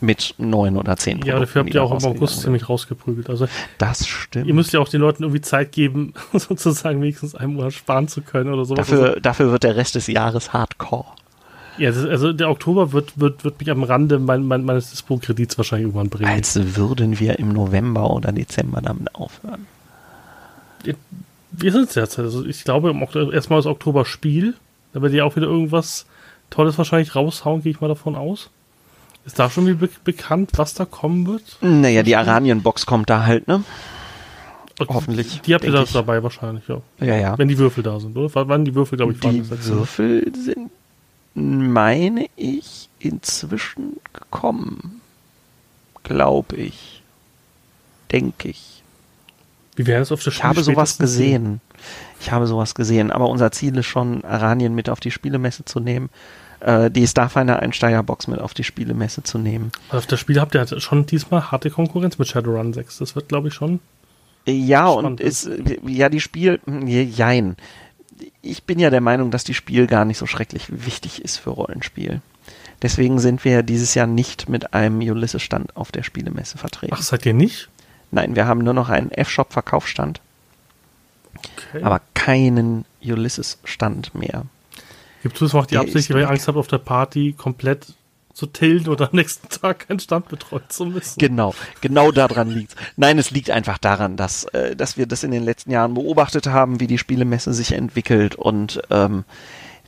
mit neun oder zehn Ja, dafür habt ihr auch im August sind. ziemlich rausgeprügelt. Also Das stimmt. ihr müsst ja auch den Leuten irgendwie Zeit geben, [laughs] sozusagen wenigstens einen Monat sparen zu können oder sowas. dafür, dafür wird der Rest des Jahres Hardcore. Ja, ist, also der Oktober wird, wird, wird mich am Rande mein, mein, meines Dispo-Kredits wahrscheinlich irgendwann bringen. Als würden wir im November oder Dezember damit aufhören. Wir sind es jetzt. Also ich glaube, Oktober, erstmal das Oktober-Spiel. Da werdet ihr auch wieder irgendwas Tolles wahrscheinlich raushauen, gehe ich mal davon aus. Ist da schon wie be bekannt, was da kommen wird? Naja, die Aranien-Box kommt da halt, ne? Hoffentlich, Die habt ihr da dabei wahrscheinlich, ja. Ja, ja. Wenn die Würfel da sind, oder? W- Wann die Würfel, glaube ich, waren. Die. Würfel sind, meine ich, inzwischen gekommen. Glaube ich. Denke ich. Wie wäre das auf der Ich habe sowas gesehen. Ich habe sowas gesehen. Aber unser Ziel ist schon, Aranien mit auf die Spielemesse zu nehmen. Äh, die Starfinder Einsteigerbox mit auf die Spielemesse zu nehmen. Also auf das Spiel habt ihr halt schon diesmal harte Konkurrenz mit Shadowrun 6. Das wird, glaube ich, schon. Ja, Spannend, und ist, ja, die Spiel, hm, jein. Ich bin ja der Meinung, dass die Spiel gar nicht so schrecklich wichtig ist für Rollenspiel. Deswegen sind wir dieses Jahr nicht mit einem Ulysses-Stand auf der Spielemesse vertreten. Ach, seid ihr nicht? Nein, wir haben nur noch einen F-Shop-Verkaufsstand, Okay. aber keinen Ulysses-Stand mehr. Gibt es auch die der Absicht, weil ihr. Angst habt, auf der Party komplett zu tillen oder am nächsten Tag keinen Stand betreuen zu müssen? Genau, genau daran liegt. Nein, es liegt einfach daran, dass, äh, dass wir das in den letzten Jahren beobachtet haben, wie die Spielemesse sich entwickelt und ähm,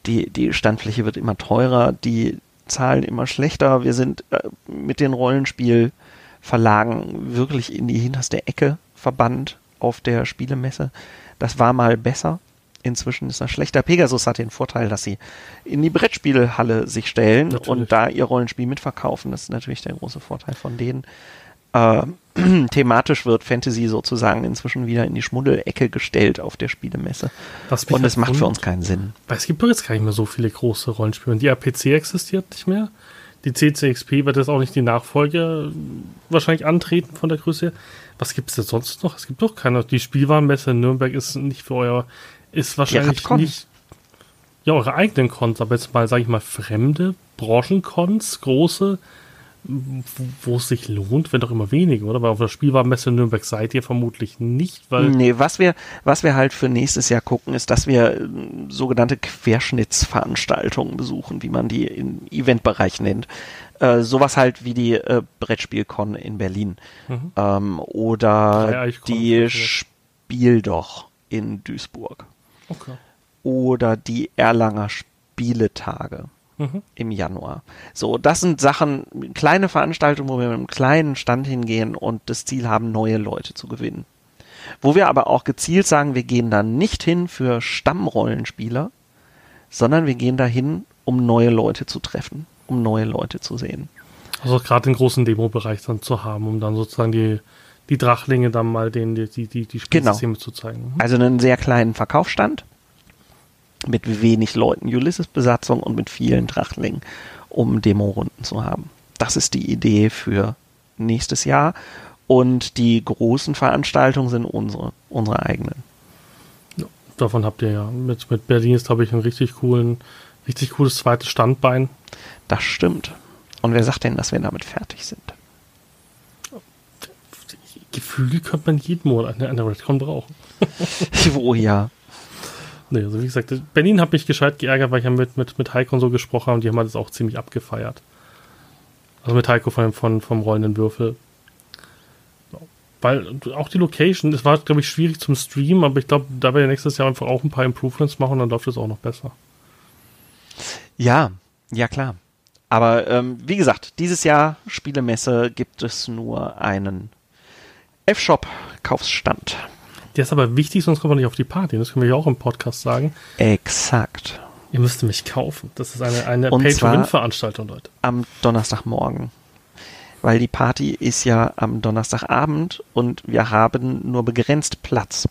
die, die Standfläche wird immer teurer, die Zahlen immer schlechter. Wir sind äh, mit den Rollenspielverlagen wirklich in die hinterste Ecke verbannt auf der Spielemesse. Das war mal besser. Inzwischen ist das schlechter. Pegasus hat den Vorteil, dass sie in die Brettspielhalle sich stellen Natürlich. und da ihr Rollenspiel mitverkaufen. Das ist natürlich der große Vorteil von denen. Äh, [clears throat] thematisch wird Fantasy sozusagen inzwischen wieder in die Schmuddelecke gestellt auf der Spielemesse. Und es halt macht für uns keinen Sinn. Weil es gibt doch jetzt gar nicht mehr so viele große Rollenspiele. Die APC existiert nicht mehr. Die CCXP wird jetzt auch nicht die Nachfolge äh, wahrscheinlich antreten von der Größe her. Was gibt es denn sonst noch? Es gibt doch keine. Die Spielwarenmesse in Nürnberg ist nicht für euer, ist wahrscheinlich Radcon. nicht. Ja, eure eigenen Cons, aber jetzt mal, sage ich mal, fremde Branchencons, große, wo- es sich lohnt, wenn doch immer wenige, oder? Weil auf der Spielwarenmesse Nürnberg seid ihr vermutlich nicht, weil Nee, was wir, was wir halt für nächstes Jahr gucken, ist, dass wir ähm, sogenannte Querschnittsveranstaltungen besuchen, wie man die im Eventbereich nennt. Äh, sowas halt wie die äh, Brettspielcon in Berlin. Mhm. Ähm, oder die. Spiel doch in Duisburg. Okay. Oder die Erlanger Spieletage Mhm. im Januar. So, das sind Sachen, kleine Veranstaltungen, wo wir mit einem kleinen Stand hingehen und das Ziel haben, neue Leute zu gewinnen. Wo wir aber auch gezielt sagen, wir gehen da nicht hin für Stammrollenspieler, sondern wir gehen dahin, um neue Leute zu treffen, um neue Leute zu sehen. Also gerade den großen Demo-Bereich dann zu haben, um dann sozusagen die, die Drachlinge dann mal denen die, die, die, Spielsysteme zu zeigen. Mhm. Also einen sehr kleinen Verkaufsstand mit wenig Leuten, Ulysses-Besatzung und mit vielen Drachlingen, um Demo-Runden zu haben. Das ist die Idee für nächstes Jahr. Und die großen Veranstaltungen sind unsere, unsere eigenen. Ja, davon habt ihr ja. Mit, mit Berlin ist, glaube ich, ein richtig coolen, richtig cooles zweites Standbein. Das stimmt. Und wer sagt denn, dass wir damit fertig sind? Gefühl könnte man jeden Monat eine, eine Redcon brauchen. [laughs] oh ja. Nee, also wie gesagt, Berlin hat mich gescheit geärgert, weil ich ja mit, mit, mit Heiko und so gesprochen habe und die haben halt das auch ziemlich abgefeiert. Also mit Heiko von, von, vom rollenden Würfel. Weil auch die Location, es war, glaube ich, schwierig zum Streamen, aber ich glaube, da werden wir nächstes Jahr einfach auch ein paar Improvements machen und dann läuft es auch noch besser. Ja, Ja, klar. Aber ähm, wie gesagt, dieses Jahr Spielemesse gibt es nur einen F-Shop-Kaufsstand. Der ist aber wichtig, sonst kommt man nicht auf die Party. Das können wir ja auch im Podcast sagen. Exakt. Ihr müsst mich kaufen. Das ist eine, eine Pay-to-Win-Veranstaltung, Leute. Am Donnerstagmorgen. Weil die Party ist ja am Donnerstagabend und wir haben nur begrenzt Platz.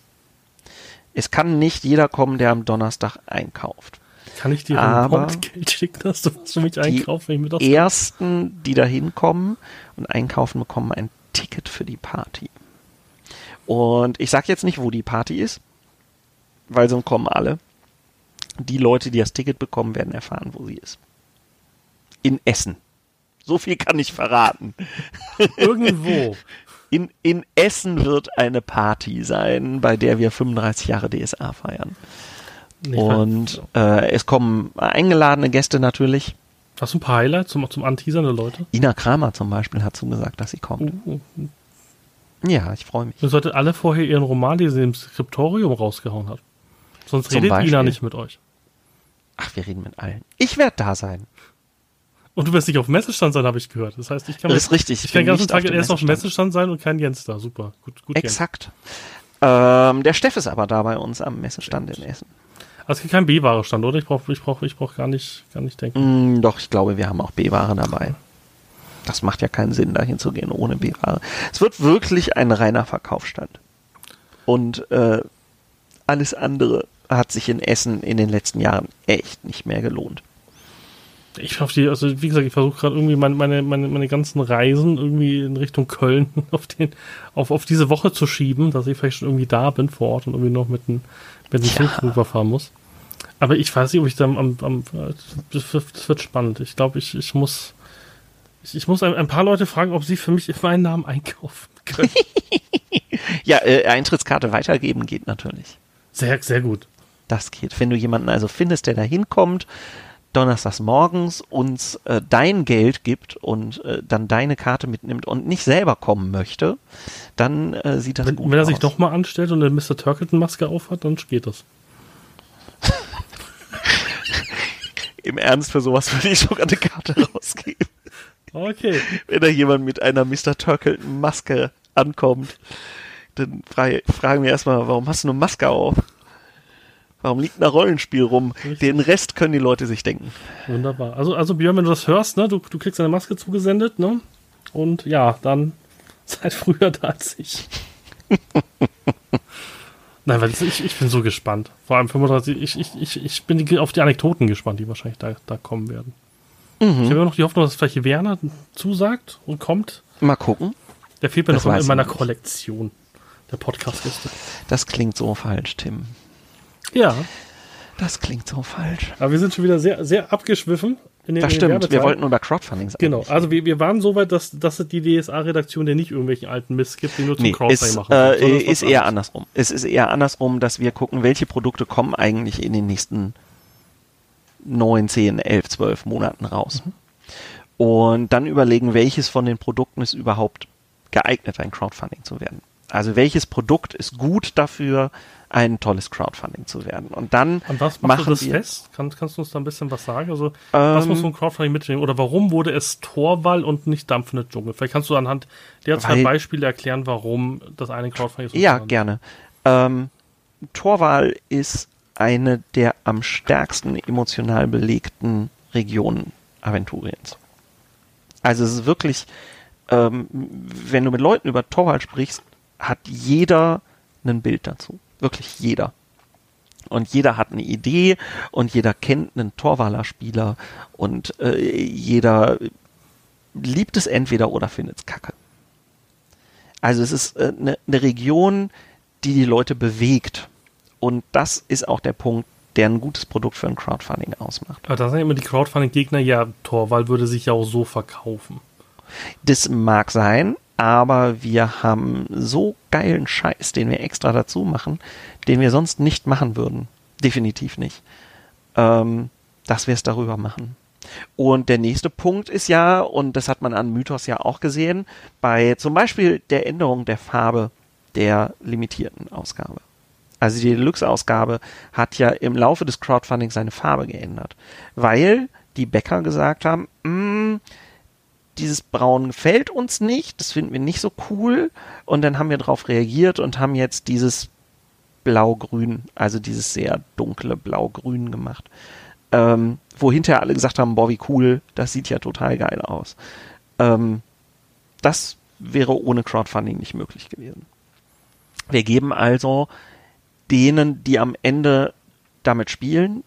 Es kann nicht jeder kommen, der am Donnerstag einkauft. Kann ich dir Aber ein Punktgeld schicken, dass du was für mich einkaufst, wenn ich mir das Ersten, die da hinkommen und einkaufen, bekommen ein Ticket für die Party. Und ich sage jetzt nicht, wo die Party ist, weil sonst kommen alle. Die Leute, die das Ticket bekommen, werden erfahren, wo sie ist. In Essen. So viel kann ich verraten. irgendwo. [laughs] In, in Essen wird eine Party sein, bei der wir 35 Jahre DSA feiern. Nee, Und äh, es kommen eingeladene Gäste natürlich. Hast du ein paar Highlights zum, zum Anteasern der Leute? Ina Kramer zum Beispiel hat zugesagt, dass sie kommt. Uh, Ja, ich freue mich. Ihr solltet alle vorher ihren Roman, den sie im Skriptorium rausgehauen hat. Sonst Zum redet Beispiel? Ina nicht mit euch. Ach, wir reden mit allen. Ich werde da sein. Und du wirst nicht auf Messestand sein, habe ich gehört. Das heißt, ich kann, Das ist richtig. ich kann den ganzen Tag auf erst auf Messestand. Sein und kein Jens da. Super. Gut, gut. Exakt. Ähm, der Steff ist aber da bei uns am Messestand in Essen. Also es gibt keinen B-Ware-Stand, oder? Ich brauche ich brauch, ich brauch gar, nicht, gar nicht denken. Mm, doch, ich glaube, wir haben auch B-Ware dabei. Das macht ja keinen Sinn, dahin zu gehen ohne B-Ware. Es wird wirklich ein reiner Verkaufsstand. Und äh, alles andere hat sich in Essen in den letzten Jahren echt nicht mehr gelohnt. Ich hoffe, die, also wie gesagt, ich versuche gerade irgendwie meine, meine, meine, meine ganzen Reisen irgendwie in Richtung Köln [laughs] auf, den, auf, auf diese Woche zu schieben, dass ich vielleicht schon irgendwie da bin vor Ort und irgendwie noch mit dem mit Ja. Zug rüberfahren muss. Aber ich weiß nicht, ob ich da am, am, am das wird, das wird spannend. Ich glaube, ich, ich muss ich, ich muss ein, ein paar Leute fragen, ob sie für mich meinen Namen einkaufen können. [laughs] Ja, äh, Eintrittskarte weitergeben geht natürlich. Sehr, sehr gut. Das geht. Wenn du jemanden also findest, der da hinkommt, donnerstags morgens uns äh, dein Geld gibt und äh, dann deine Karte mitnimmt und nicht selber kommen möchte, dann äh, sieht das Wenn, gut wenn er aus. sich nochmal anstellt und eine Mr. Turkleton-Maske aufhat, dann geht das. [laughs] Im Ernst, für sowas würde ich sogar eine Karte [laughs] rausgeben. Okay. Wenn da jemand mit einer Mr. Turkleton-Maske ankommt, dann frage, fragen wir erstmal, warum hast du eine Maske auf? Warum liegt ein Rollenspiel rum? Richtig. Den Rest können die Leute sich denken. Wunderbar. Also, also Björn, wenn du das hörst, ne, du, du kriegst eine Maske zugesendet, ne? Und ja, dann [laughs] seid früher da als ich. [laughs] Nein, weil ich, ich bin so gespannt. Vor allem 35, ich, ich, ich, ich bin auf die Anekdoten gespannt, die wahrscheinlich da, da kommen werden. Ich habe immer noch die Hoffnung, dass vielleicht Werner zusagt und kommt. Mal gucken. Der fehlt mir Das noch in, meiner nicht. Kollektion der Podcast-Liste. Das klingt so falsch, Tim. Ja, Das klingt so falsch. aber wir sind schon wieder sehr, sehr abgeschwiffen. In den, Das in den stimmt. Wir wollten über Crowdfunding sagen. Genau, also wir, wir waren so weit, dass, dass es die DSA-Redaktion, der nicht irgendwelchen alten Mist gibt, die nur zum Nee, Crowdfunding ist, machen. kann, äh, ist eher andersrum. Es ist eher andersrum, dass wir gucken, welche Produkte kommen eigentlich in den nächsten 9, 10, 11, 12 Monaten raus. Mhm. Und dann überlegen, welches von den Produkten ist überhaupt geeignet, ein Crowdfunding zu werden. Also welches Produkt ist gut dafür, ein tolles Crowdfunding zu werden. Und dann An was machst machen du das wir, fest? Kann, kannst du uns da ein bisschen was sagen? Also, was Ähm, muss so ein Crowdfunding mitnehmen? Oder warum wurde es Torwall und nicht dampfende Dschungel? Vielleicht kannst du anhand der zwei Weil- Beispiele erklären, warum das eine Crowdfunding so Ja, gerne. Ähm, Torwahl ist eine der am stärksten emotional belegten Regionen Aventuriens. Also es ist wirklich, ähm, wenn du mit Leuten über Torwahl sprichst, hat jeder ein Bild dazu. Wirklich jeder. Und jeder hat eine Idee und jeder kennt einen Torwaler Spieler und äh, jeder liebt es entweder oder findet es kacke. Also es ist äh, eine eine Region, die die Leute bewegt. Und das ist auch der Punkt, der ein gutes Produkt für ein Crowdfunding ausmacht. Aber da sagen immer die Crowdfunding-Gegner, ja, Torwall würde sich ja auch so verkaufen. Das mag sein, aber wir haben so geilen Scheiß, den wir extra dazu machen, den wir sonst nicht machen würden. Definitiv nicht. Ähm, dass wir es darüber machen. Und der nächste Punkt ist ja, und das hat man an Mythos ja auch gesehen, bei zum Beispiel der Änderung der Farbe der limitierten Ausgabe. Also die Deluxe-Ausgabe hat ja im Laufe des Crowdfundings seine Farbe geändert, weil die Bäcker gesagt haben, mm, dieses Braun gefällt uns nicht, das finden wir nicht so cool. Und dann haben wir darauf reagiert und haben jetzt dieses Blau-Grün, also dieses sehr dunkle Blau-Grün gemacht. Ähm, wo hinterher alle gesagt haben, boah, wie cool, das sieht ja total geil aus. Ähm, das wäre ohne Crowdfunding nicht möglich gewesen. Wir geben also denen, die am Ende damit spielen,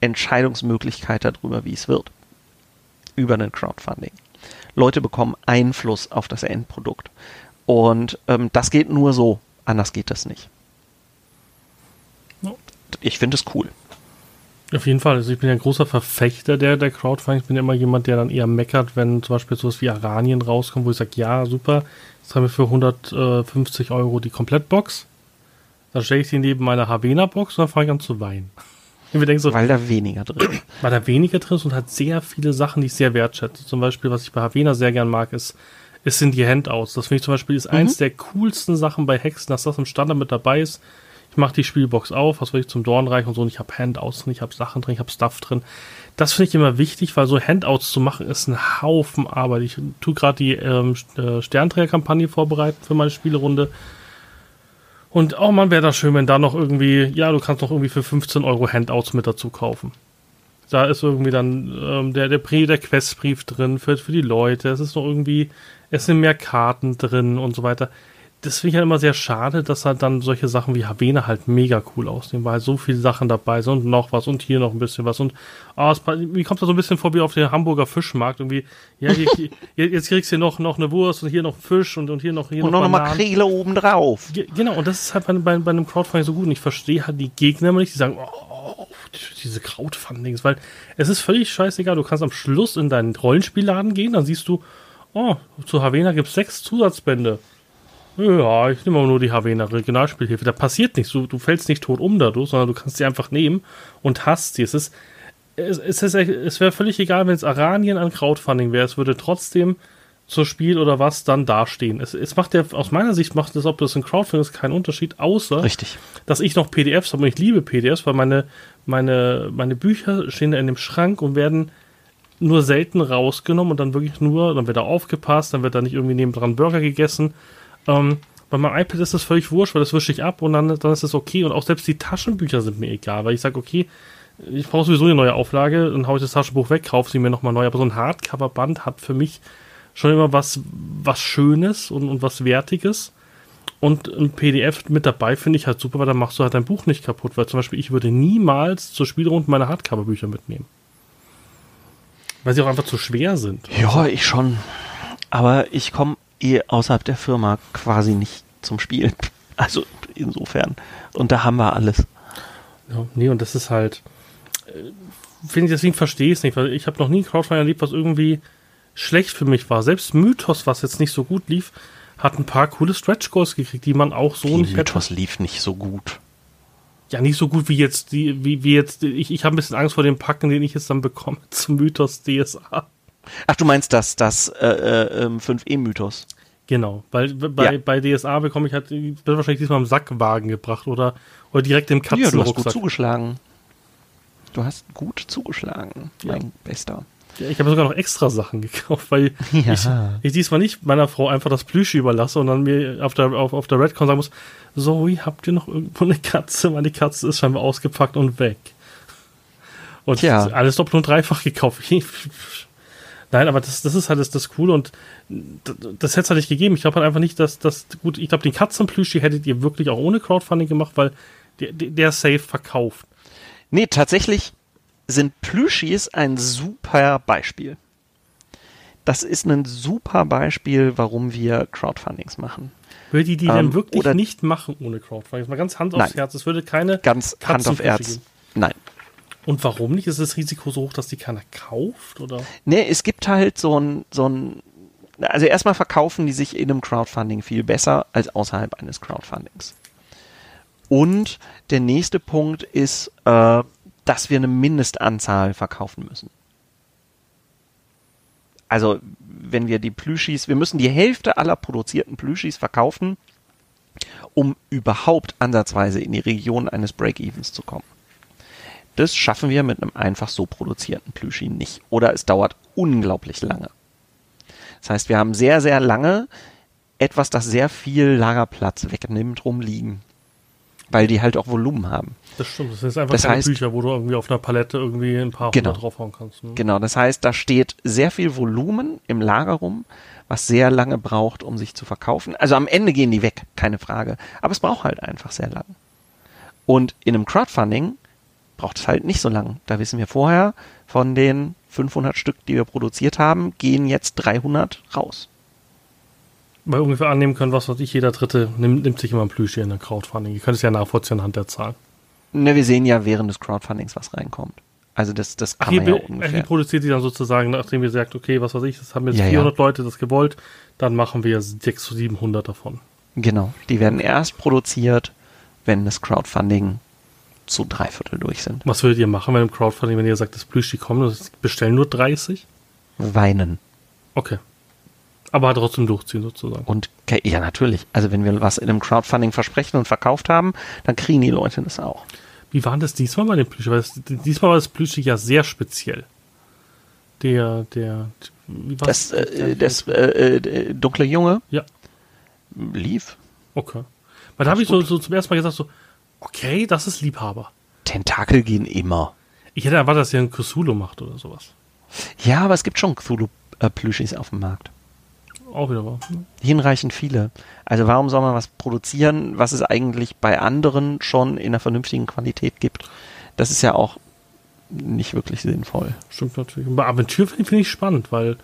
Entscheidungsmöglichkeit darüber, wie es wird. Über ein Crowdfunding. Leute bekommen Einfluss auf das Endprodukt. Und ähm, das geht nur so. Anders geht das nicht. Ich finde es cool. Auf jeden Fall. Also ich bin ja ein großer Verfechter der, der Crowdfunding. Ich bin immer jemand, der dann eher meckert, wenn zum Beispiel sowas wie Aranien rauskommt, wo ich sage, ja, super, jetzt haben wir für 150 Euro die Komplettbox. Dann stelle ich die neben meiner Havena-Box und dann fange ich an zu weinen. So, weil da weniger drin ist. Weil da weniger drin ist und hat sehr viele Sachen, die ich sehr wertschätze. Zum Beispiel, was ich bei Havena sehr gern mag, ist, ist sind die Handouts. Das finde ich zum Beispiel ist mhm. eins der coolsten Sachen bei Hexen, dass das im Standard mit dabei ist. Ich mache die Spielbox auf, was will ich zum Dornreich und so, und ich habe Handouts drin, ich habe Sachen drin, ich habe Stuff drin. Das finde ich immer wichtig, weil so Handouts zu machen ist ein Haufen Arbeit. Ich tue gerade die ähm, äh, Sternträger-Kampagne vorbereiten für meine Spielerunde. Und oh man, wäre das schön, wenn da noch irgendwie, ja, du kannst noch irgendwie für 15 Euro Handouts mit dazu kaufen. Da ist irgendwie dann ähm, der, der, der Questbrief drin für, für die Leute. Es ist noch irgendwie, es sind mehr Karten drin und so weiter das finde ich halt immer sehr schade, dass halt dann solche Sachen wie Havene halt mega cool aussehen, weil so viele Sachen dabei sind und noch was und hier noch ein bisschen was und oh, es, mir kommt da so ein bisschen vor wie auf den Hamburger Fischmarkt irgendwie, ja, hier, hier, jetzt kriegst du noch, noch eine Wurst und hier noch Fisch und, und hier noch hier und noch, noch eine Makrele oben drauf. Genau, und das ist halt bei, bei, bei einem Crowdfunding so gut und ich verstehe halt die Gegner immer nicht, die sagen, oh, diese Crowdfundings, weil es ist völlig scheißegal, du kannst am Schluss in deinen Rollenspielladen gehen, dann siehst du, oh, zu Havena gibt es sechs Zusatzbände. Ja, ich nehme aber nur die HW nach Regionalspielhilfe. Da passiert nichts. Du, du fällst nicht tot um dadurch, sondern du kannst sie einfach nehmen und hast sie. Es ist, es, es, ist, es wäre völlig egal, wenn es Aranien an Crowdfunding wäre. Es würde trotzdem zur Spiel oder was dann dastehen. Es, es macht ja, aus meiner Sicht macht das, ob das ein Crowdfunding ist, keinen Unterschied, außer, Richtig. dass ich noch PDFs habe und ich liebe PDFs, weil meine, meine, meine Bücher stehen in dem Schrank und werden nur selten rausgenommen und dann wirklich nur, dann wird da aufgepasst, dann wird da nicht irgendwie nebendran Burger gegessen, ähm, bei meinem iPad ist das völlig wurscht, weil das wische ich ab und dann, dann ist das okay. Und auch selbst die Taschenbücher sind mir egal, weil ich sage, okay, ich brauche sowieso eine neue Auflage, dann haue ich das Taschenbuch weg, kaufe sie mir nochmal neu. Aber so ein Hardcover-Band hat für mich schon immer was, was Schönes und, und was Wertiges. Und ein PDF mit dabei finde ich halt super, weil dann machst du halt dein Buch nicht kaputt. Weil zum Beispiel ich würde niemals zur Spielrunde meine Hardcover-Bücher mitnehmen. Weil sie auch einfach zu schwer sind. Ja, ich schon. Aber ich komme eh außerhalb der Firma quasi nicht zum Spielen. [laughs] Also insofern. Und da haben wir alles. Ja, nee, und das ist halt. Äh, finde ich, deswegen verstehe ich es nicht, weil ich habe noch nie ein Crowdfunding erlebt, was irgendwie schlecht für mich war. Selbst Mythos, was jetzt nicht so gut lief, hat ein paar coole Stretch Goals gekriegt, die man auch so die nicht Mythos hätte. lief nicht so gut. Ja, nicht so gut wie jetzt, die, wie, wie jetzt, ich, ich habe ein bisschen Angst vor dem Packen, den ich jetzt dann bekomme [laughs] zum Mythos DSA. Ach, du meinst das, das äh, äh, 5E-Mythos? Ähm, genau, weil bei, ja. bei DSA bekomme ich halt, wird wahrscheinlich diesmal im Sackwagen gebracht oder, oder direkt im Katzenrucksack. Ja, du hast gut zugeschlagen. Du hast gut zugeschlagen, ja. mein Bester. Ja, ich habe sogar noch extra Sachen gekauft, weil [laughs] ja. ich, ich, diesmal nicht meiner Frau einfach das Plüschi überlasse und dann mir auf der, auf, auf der Redcon sagen muss, Zoe, habt ihr noch irgendwo eine Katze? Meine Katze ist scheinbar ausgepackt und weg. Und ja. alles doppelt und dreifach gekauft. [laughs] Nein, aber das, das ist halt das, das Coole und das, das hätte es halt nicht gegeben. Ich glaube halt einfach nicht, dass das, gut, ich glaube, den Katzenplüschi hättet ihr wirklich auch ohne Crowdfunding gemacht, weil der, der Safe verkauft. Nee, tatsächlich sind Plüschis ein super Beispiel. Das ist ein super Beispiel, warum wir Crowdfundings machen. Würde die die ähm, denn wirklich nicht machen ohne Crowdfunding? Mal ganz Hand aufs nein, Herz. Es würde keine ganz Hand auf Herz. Nein, und warum nicht? Ist das Risiko so hoch, dass die keiner kauft? Oder? Nee, es gibt halt so ein, so ein, also erstmal verkaufen die sich in einem Crowdfunding viel besser als außerhalb eines Crowdfundings. Und der nächste Punkt ist, äh, dass wir eine Mindestanzahl verkaufen müssen. Also, wenn wir die Plüschis, wir müssen die Hälfte aller produzierten Plüschis verkaufen, um überhaupt ansatzweise in die Region eines Break-Evens zu kommen Das schaffen wir mit einem einfach so produzierten Plüschi nicht. Oder es dauert unglaublich lange. Das heißt, wir haben sehr, sehr lange etwas, das sehr viel Lagerplatz wegnimmt, rumliegen. Weil die halt auch Volumen haben. Das stimmt, das sind einfach Das keine heißt- Bücher, wo du irgendwie auf einer Palette irgendwie ein paar Genau. draufhauen kannst. Ne? Genau, das heißt, da steht sehr viel Volumen im Lager rum, was sehr lange braucht, um sich zu verkaufen. Also am Ende gehen die weg, keine Frage. Aber es braucht halt einfach sehr lang. Und in einem Crowdfunding braucht es halt nicht so lang. Da wissen wir vorher, von den 500 Stück, die wir produziert haben, gehen jetzt 300 raus. Weil ungefähr annehmen können, was weiß ich, jeder Dritte nimmt, nimmt sich immer ein Plüschchen in der Crowdfunding. Ihr könnt es ja nachvollziehen anhand der Zahlen. Ne, wir sehen ja während des Crowdfundings, was reinkommt. Also das, das kann hier, man ja ungefähr. hier produziert die dann sozusagen, nachdem ihr sagt, okay, was weiß ich, das haben jetzt Ja, ja. 400 Leute das gewollt, dann machen wir 600 zu 700 davon. Genau, die werden erst produziert, wenn das Crowdfunding zu drei Viertel durch sind. Was würdet ihr machen, wenn im Crowdfunding, wenn ihr sagt, das Plüschi kommt, das bestellen nur 30? Weinen. Okay. Aber halt trotzdem durchziehen sozusagen. Und ja, natürlich. Also wenn wir was in einem Crowdfunding versprechen und verkauft haben, dann kriegen die Leute das auch. Wie war das diesmal bei dem Plüschi? Weil das, diesmal war das Plüschi ja sehr speziell. Der, der, wie war Das, äh, das äh, äh, dunkle Junge Ja, lief. okay. Weil da habe ich so, so zum ersten Mal gesagt, so, okay, das ist Liebhaber. Tentakel gehen immer. Ich hätte erwartet, dass ihr ein Cthulhu macht oder sowas. Ja, aber es gibt schon Cthulhu-Plüschis auf dem Markt. Auch wieder wahr. Hinreichend viele. Also warum soll man was produzieren, was es eigentlich bei anderen schon in einer vernünftigen Qualität gibt? Das ist ja auch nicht wirklich sinnvoll. Stimmt natürlich. Und bei Aventur finde find ich spannend, weil.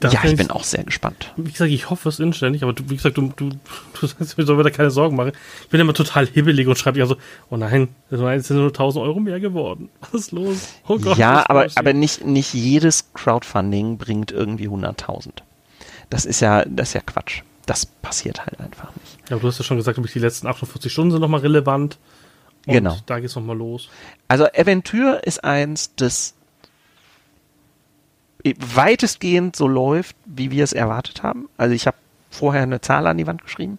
Da ja, ich bin auch sehr gespannt. Wie gesagt, ich hoffe es inständig, aber du, wie gesagt, du, du, [laughs] du sagst, mir soll mir da keine Sorgen machen. Ich bin immer total hibbelig und schreibe ja so, oh nein, das sind nur 1000 Euro mehr geworden. [laughs] Was ist los? Oh Gott, ja, aber, aber nicht, nicht jedes Crowdfunding bringt irgendwie 100.000. Das ist ja, das ist ja Quatsch. Das passiert halt einfach nicht. Ja, aber du hast ja schon gesagt, die letzten 48 Stunden sind nochmal relevant. Und Genau. Da geht's noch nochmal los. Also Aventur ist eins, das weitestgehend so läuft, wie wir es erwartet haben. Also ich habe vorher eine Zahl an die Wand geschrieben.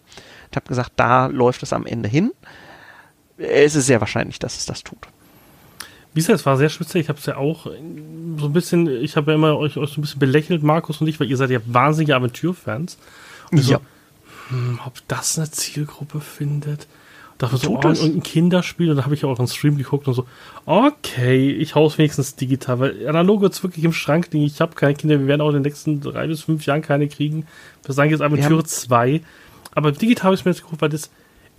Ich habe gesagt, da läuft es am Ende hin. Es ist sehr wahrscheinlich, dass es das tut. Wie gesagt, es war sehr speziell. Ich habe es ja auch äh, so ein bisschen, ich habe ja immer euch, euch so ein bisschen belächelt, Markus und ich, weil ihr seid ja wahnsinnige Aventur-Fans. Und so, Ja. hm, ob das eine Zielgruppe findet. Da dachte so, Tut oh, ein Kinderspiel, und da habe ich auch einen Stream geguckt und so, okay, ich hau's wenigstens digital, weil analog wird's wirklich im Schrank liegen. Ich habe keine Kinder, wir werden auch in den nächsten drei bis fünf Jahren keine kriegen. Wir sagen jetzt haben- 2. Aber digital habe ich mir jetzt geguckt, weil das,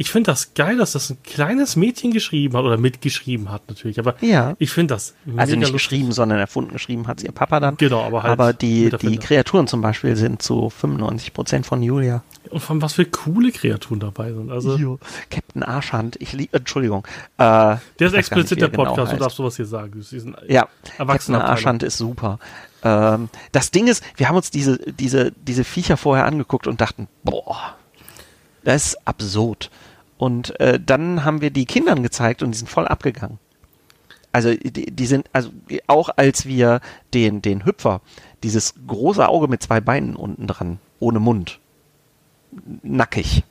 ich finde das geil, dass das ein kleines Mädchen geschrieben hat oder mitgeschrieben hat natürlich. Aber Ja. ich finde das Also nicht lustig. geschrieben, sondern erfunden geschrieben hat ihr Papa dann. Genau, aber halt Aber die, die. Kreaturen zum Beispiel sind zu 95% von Julia. Und allem, was für coole Kreaturen dabei sind. Also, Jo. Captain Arschhand, ich liebe, Entschuldigung. Äh, der ist explizit der er genau Podcast, du heißt. darfst sowas hier sagen. Ja, Captain Arschhand ist super. Ähm, das Ding ist, wir haben uns diese, diese, diese Viecher vorher angeguckt und dachten, boah, das ist absurd. Und äh, dann haben wir die Kindern gezeigt und die sind voll abgegangen. Also die, die sind, also auch als wir den, den Hüpfer, dieses große Auge mit zwei Beinen unten dran, ohne Mund, nackig.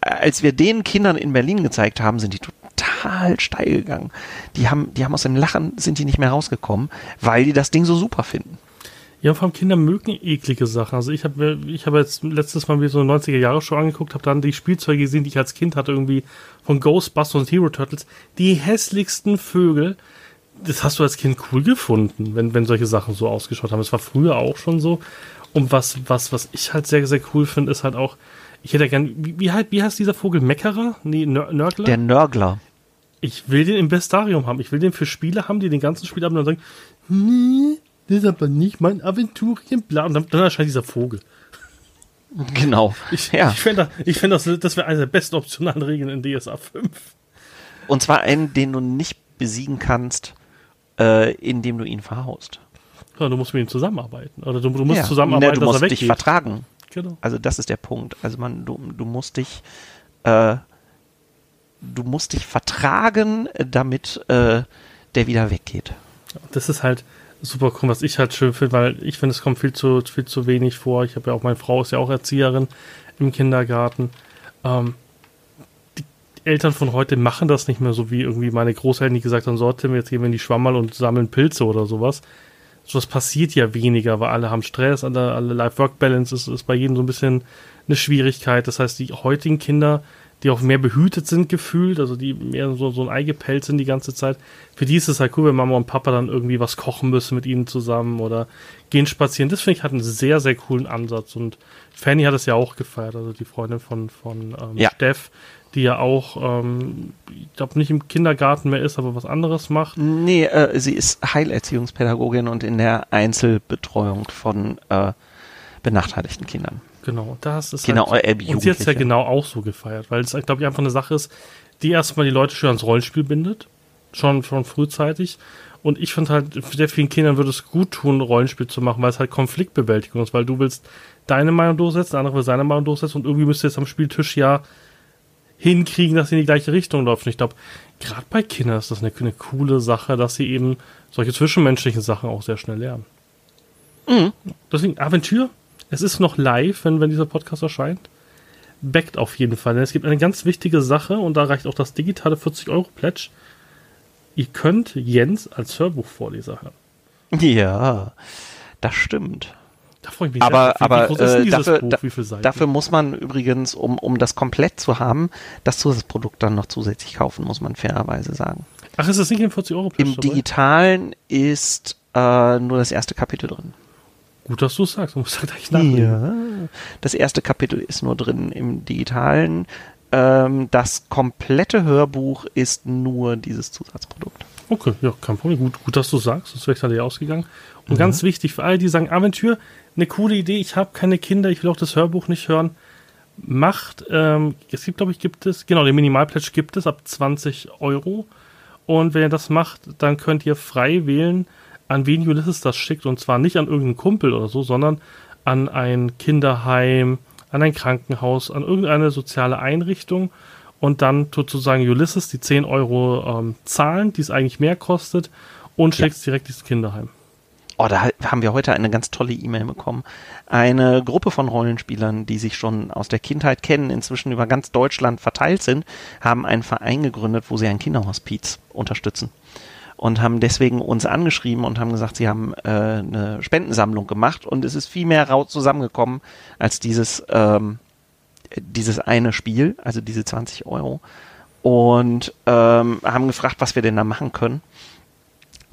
Als wir den Kindern in Berlin gezeigt haben, sind die total steil gegangen. Die haben, die haben aus dem Lachen, sind die nicht mehr rausgekommen, weil die das Ding so super finden. Ja, vor allem Kinder mögen eklige Sachen. Also ich habe ich habe jetzt letztes Mal wieder so eine 90er Jahre Show angeguckt, habe dann die Spielzeuge gesehen, die ich als Kind hatte, irgendwie von Ghostbusters und Hero Turtles. Die hässlichsten Vögel. Das hast du als Kind cool gefunden, wenn, wenn solche Sachen so ausgeschaut haben. Das war früher auch schon so. Und was, was, was ich halt sehr, sehr cool finde, ist halt auch, ich hätte gern, wie, wie, halt, wie heißt dieser Vogel? Meckerer? Nee, Nör Nörgler? Der Nörgler. Ich will den im Bestarium haben. Ich will den für Spiele haben, die den ganzen Spiel haben und dann sagen, nee, ist aber nicht mein Aventurien, bla. Und dann, dann erscheint dieser Vogel. Genau. Ich, ja. ich fände, das, ich fänd das, das wäre eine der besten optionalen Regeln in DSA 5. Und zwar einen, den du nicht besiegen kannst, äh, indem du ihn verhaust. Ja, du musst mit ihm zusammenarbeiten. Oder du, du musst Ja. zusammenarbeiten, Ne, du musst dich weggeht. vertragen. Genau. Also das ist der Punkt. Also man, du, du musst dich, äh, du musst dich vertragen, damit äh, der wieder weggeht. Das ist halt super cool, was ich halt schön finde, weil ich finde, es kommt viel zu, viel zu wenig vor. Ich habe ja auch, meine Frau ist ja auch Erzieherin im Kindergarten. Ähm, die, Eltern von heute machen das nicht mehr so wie irgendwie meine Großeltern, die gesagt haben, so Tim, jetzt gehen wir in die Schwammerl und sammeln Pilze oder sowas. Sowas passiert ja weniger, weil alle haben Stress, alle, alle Life-Work-Balance ist, ist bei jedem so ein bisschen eine Schwierigkeit. Das heißt, die heutigen Kinder, die auch mehr behütet sind gefühlt, also die mehr so, so ein Ei gepellt sind die ganze Zeit, für die ist es halt cool, wenn Mama und Papa dann irgendwie was kochen müssen mit ihnen zusammen oder gehen spazieren. Das finde ich hat einen sehr, sehr coolen Ansatz und Fanny hat es ja auch gefeiert, also die Freundin von, von ähm, ja. Steff, die ja auch, ähm, ich glaube, nicht im Kindergarten mehr ist, aber was anderes macht. Nee, äh, sie ist Heilerziehungspädagogin und in der Einzelbetreuung von äh, benachteiligten Kindern. Genau, das ist genau, halt, und sie hat es ja genau auch so gefeiert, weil es, glaube ich, einfach eine Sache ist, die erstmal die Leute schön ans Rollenspiel bindet, schon, schon frühzeitig. Und ich finde halt, sehr vielen Kindern würde es gut tun, Rollenspiel zu machen, weil es halt Konfliktbewältigung ist, weil du willst deine Meinung durchsetzen, der andere will seine Meinung durchsetzen und irgendwie müsst ihr jetzt am Spieltisch ja hinkriegen, dass sie in die gleiche Richtung laufen. Ich glaube, gerade bei Kindern ist das eine, eine, coole Sache, dass sie eben solche zwischenmenschlichen Sachen auch sehr schnell lernen. Mhm. Deswegen Aventur, es ist noch live, wenn, wenn dieser Podcast erscheint. Backt auf jeden Fall. Denn es gibt eine ganz wichtige Sache und da reicht auch das digitale 40-Euro-Pledge. Ihr könnt Jens als Hörbuchvorleser hören. Ja, das stimmt. Da freue ich mich aber, sehr. Aber äh, dafür, da, dafür muss man übrigens, um, um das komplett zu haben, das Zusatzprodukt dann noch zusätzlich kaufen, muss man fairerweise sagen. Ach, ist das nicht im 40 Euro Im dabei? Digitalen ist äh, nur das erste Kapitel drin. Gut, dass du es sagst. Du musst ja gleich nachlesen. Ja, das erste Kapitel ist nur drin im Digitalen. Ähm, das komplette Hörbuch ist nur dieses Zusatzprodukt. Okay, ja, kein Problem. Gut, gut dass du sagst. Das wäre ich dir ausgegangen. Und mhm. ganz wichtig für alle, die sagen, Aventur, eine coole Idee, ich habe keine Kinder, ich will auch das Hörbuch nicht hören. Macht, ähm, es gibt, glaube ich, gibt es, genau, den Minimalpledge gibt es ab 20 Euro. Und wenn ihr das macht, dann könnt ihr frei wählen, an wen Ulysses das schickt. Und zwar nicht an irgendeinen Kumpel oder so, sondern an ein Kinderheim, an ein Krankenhaus, an irgendeine soziale Einrichtung und dann sozusagen Ulysses die 10 Euro ähm, zahlen, die es eigentlich mehr kostet und schickt es direkt ins Kinderheim. Oh, da haben wir heute eine ganz tolle E-Mail bekommen. Eine Gruppe von Rollenspielern, die sich schon aus der Kindheit kennen, inzwischen über ganz Deutschland verteilt sind, haben einen Verein gegründet, wo sie ein Kinderhospiz unterstützen. Und haben deswegen uns angeschrieben und haben gesagt, sie haben äh, eine Spendensammlung gemacht und es ist viel mehr raus zusammengekommen als dieses, ähm, dieses eine Spiel, also diese 20 Euro. Und ähm, haben gefragt, was wir denn da machen können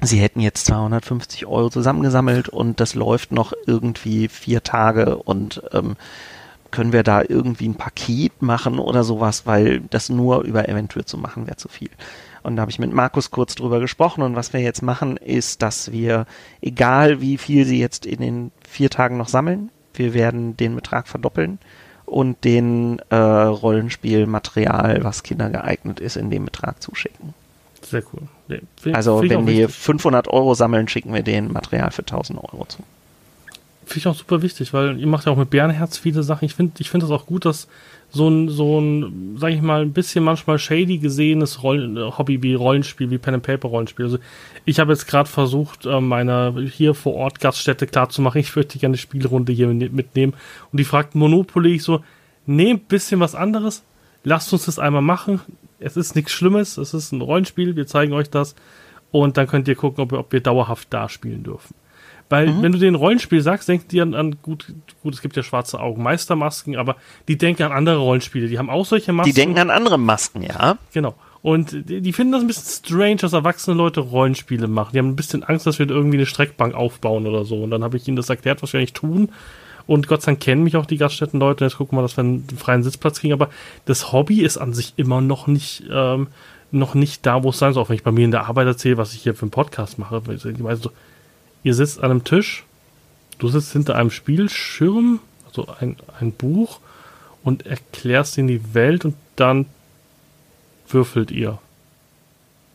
sie hätten jetzt 250 Euro zusammengesammelt und das läuft noch irgendwie vier Tage und ähm, können wir da irgendwie ein Paket machen oder sowas, weil das nur über Eventuell zu machen wäre zu viel. Und da habe ich mit Markus kurz drüber gesprochen und was wir jetzt machen ist, dass wir, egal wie viel sie jetzt in den vier Tagen noch sammeln, wir werden den Betrag verdoppeln und den äh, Rollenspielmaterial, was Kinder geeignet ist, in dem Betrag zuschicken. Sehr cool. Nee, find, also find wenn die wichtig. 500 Euro sammeln, schicken wir denen Material für 1000 Euro zu. Finde ich auch super wichtig, weil ihr macht ja auch mit Bärenherz viele Sachen. Ich finde ich finde das auch gut, dass so ein, so ein, sag ich mal, ein bisschen manchmal shady gesehenes Roll Hobby wie Rollenspiel, wie Pen and Paper Rollenspiel. Also ich habe jetzt gerade versucht, äh, meiner hier vor Ort Gaststätte klarzumachen, [laughs] ich würde gerne eine Spielrunde hier mitnehmen. Und die fragt Monopoly, ich so, ein bisschen was anderes, lasst uns das einmal machen. Es ist nichts Schlimmes, es ist ein Rollenspiel, wir zeigen euch das. Und dann könnt ihr gucken, ob, ob wir dauerhaft da spielen dürfen. Weil, mhm. wenn du den Rollenspiel sagst, denken die an, an, gut, gut, es gibt ja schwarze Augen, Meistermasken, aber die denken an andere Rollenspiele, die haben auch solche Masken. Die denken an andere Masken, ja. Genau. Und die, die finden das ein bisschen strange, dass erwachsene Leute Rollenspiele machen. Die haben ein bisschen Angst, dass wir irgendwie eine Streckbank aufbauen oder so. Und dann habe ich ihnen das erklärt, was wir eigentlich tun. Und Gott sei Dank kennen mich auch die Gaststättenleute. Jetzt gucken wir mal, dass wir einen freien Sitzplatz kriegen. Aber das Hobby ist an sich immer noch nicht, ähm, noch nicht da, wo es sein soll. Auch wenn ich bei mir in der Arbeit erzähle, was ich hier für einen Podcast mache. Also, ihr sitzt an einem Tisch, du sitzt hinter einem Spielschirm, also ein, ein Buch, und erklärst ihnen die Welt und dann würfelt ihr.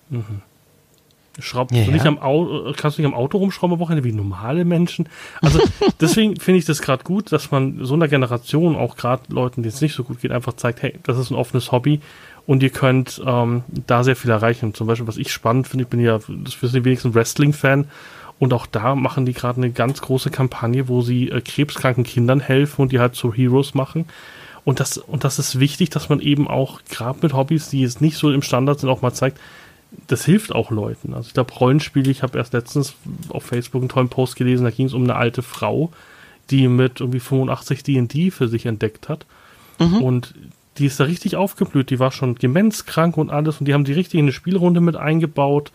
Mhm. Schraubt ja, nicht am Auto, kannst du nicht am Auto rumschrauben am Wochenende wie normale Menschen. Also [laughs] deswegen finde ich das gerade gut, dass man so einer Generation, auch gerade Leuten, denen es nicht so gut geht, einfach zeigt, hey, das ist ein offenes Hobby und ihr könnt ähm, da sehr viel erreichen. Zum Beispiel, was ich spannend finde, ich bin ja, das wissen die wenigsten Wrestling-Fan und auch da machen die gerade eine ganz große Kampagne, wo sie äh, krebskranken Kindern helfen und die halt zu Heroes machen. Und das, und das ist wichtig, dass man eben auch, gerade mit Hobbys, die jetzt nicht so im Standard sind, auch mal zeigt, das hilft auch Leuten. Also ich glaube, Rollenspiele, ich habe erst letztens auf Facebook einen tollen Post gelesen, da ging es um eine alte Frau, die mit irgendwie 85 D&D für sich entdeckt hat. Mhm. Und die ist da richtig aufgeblüht. Die war schon gemenzkrank und alles und die haben die richtig in eine Spielrunde mit eingebaut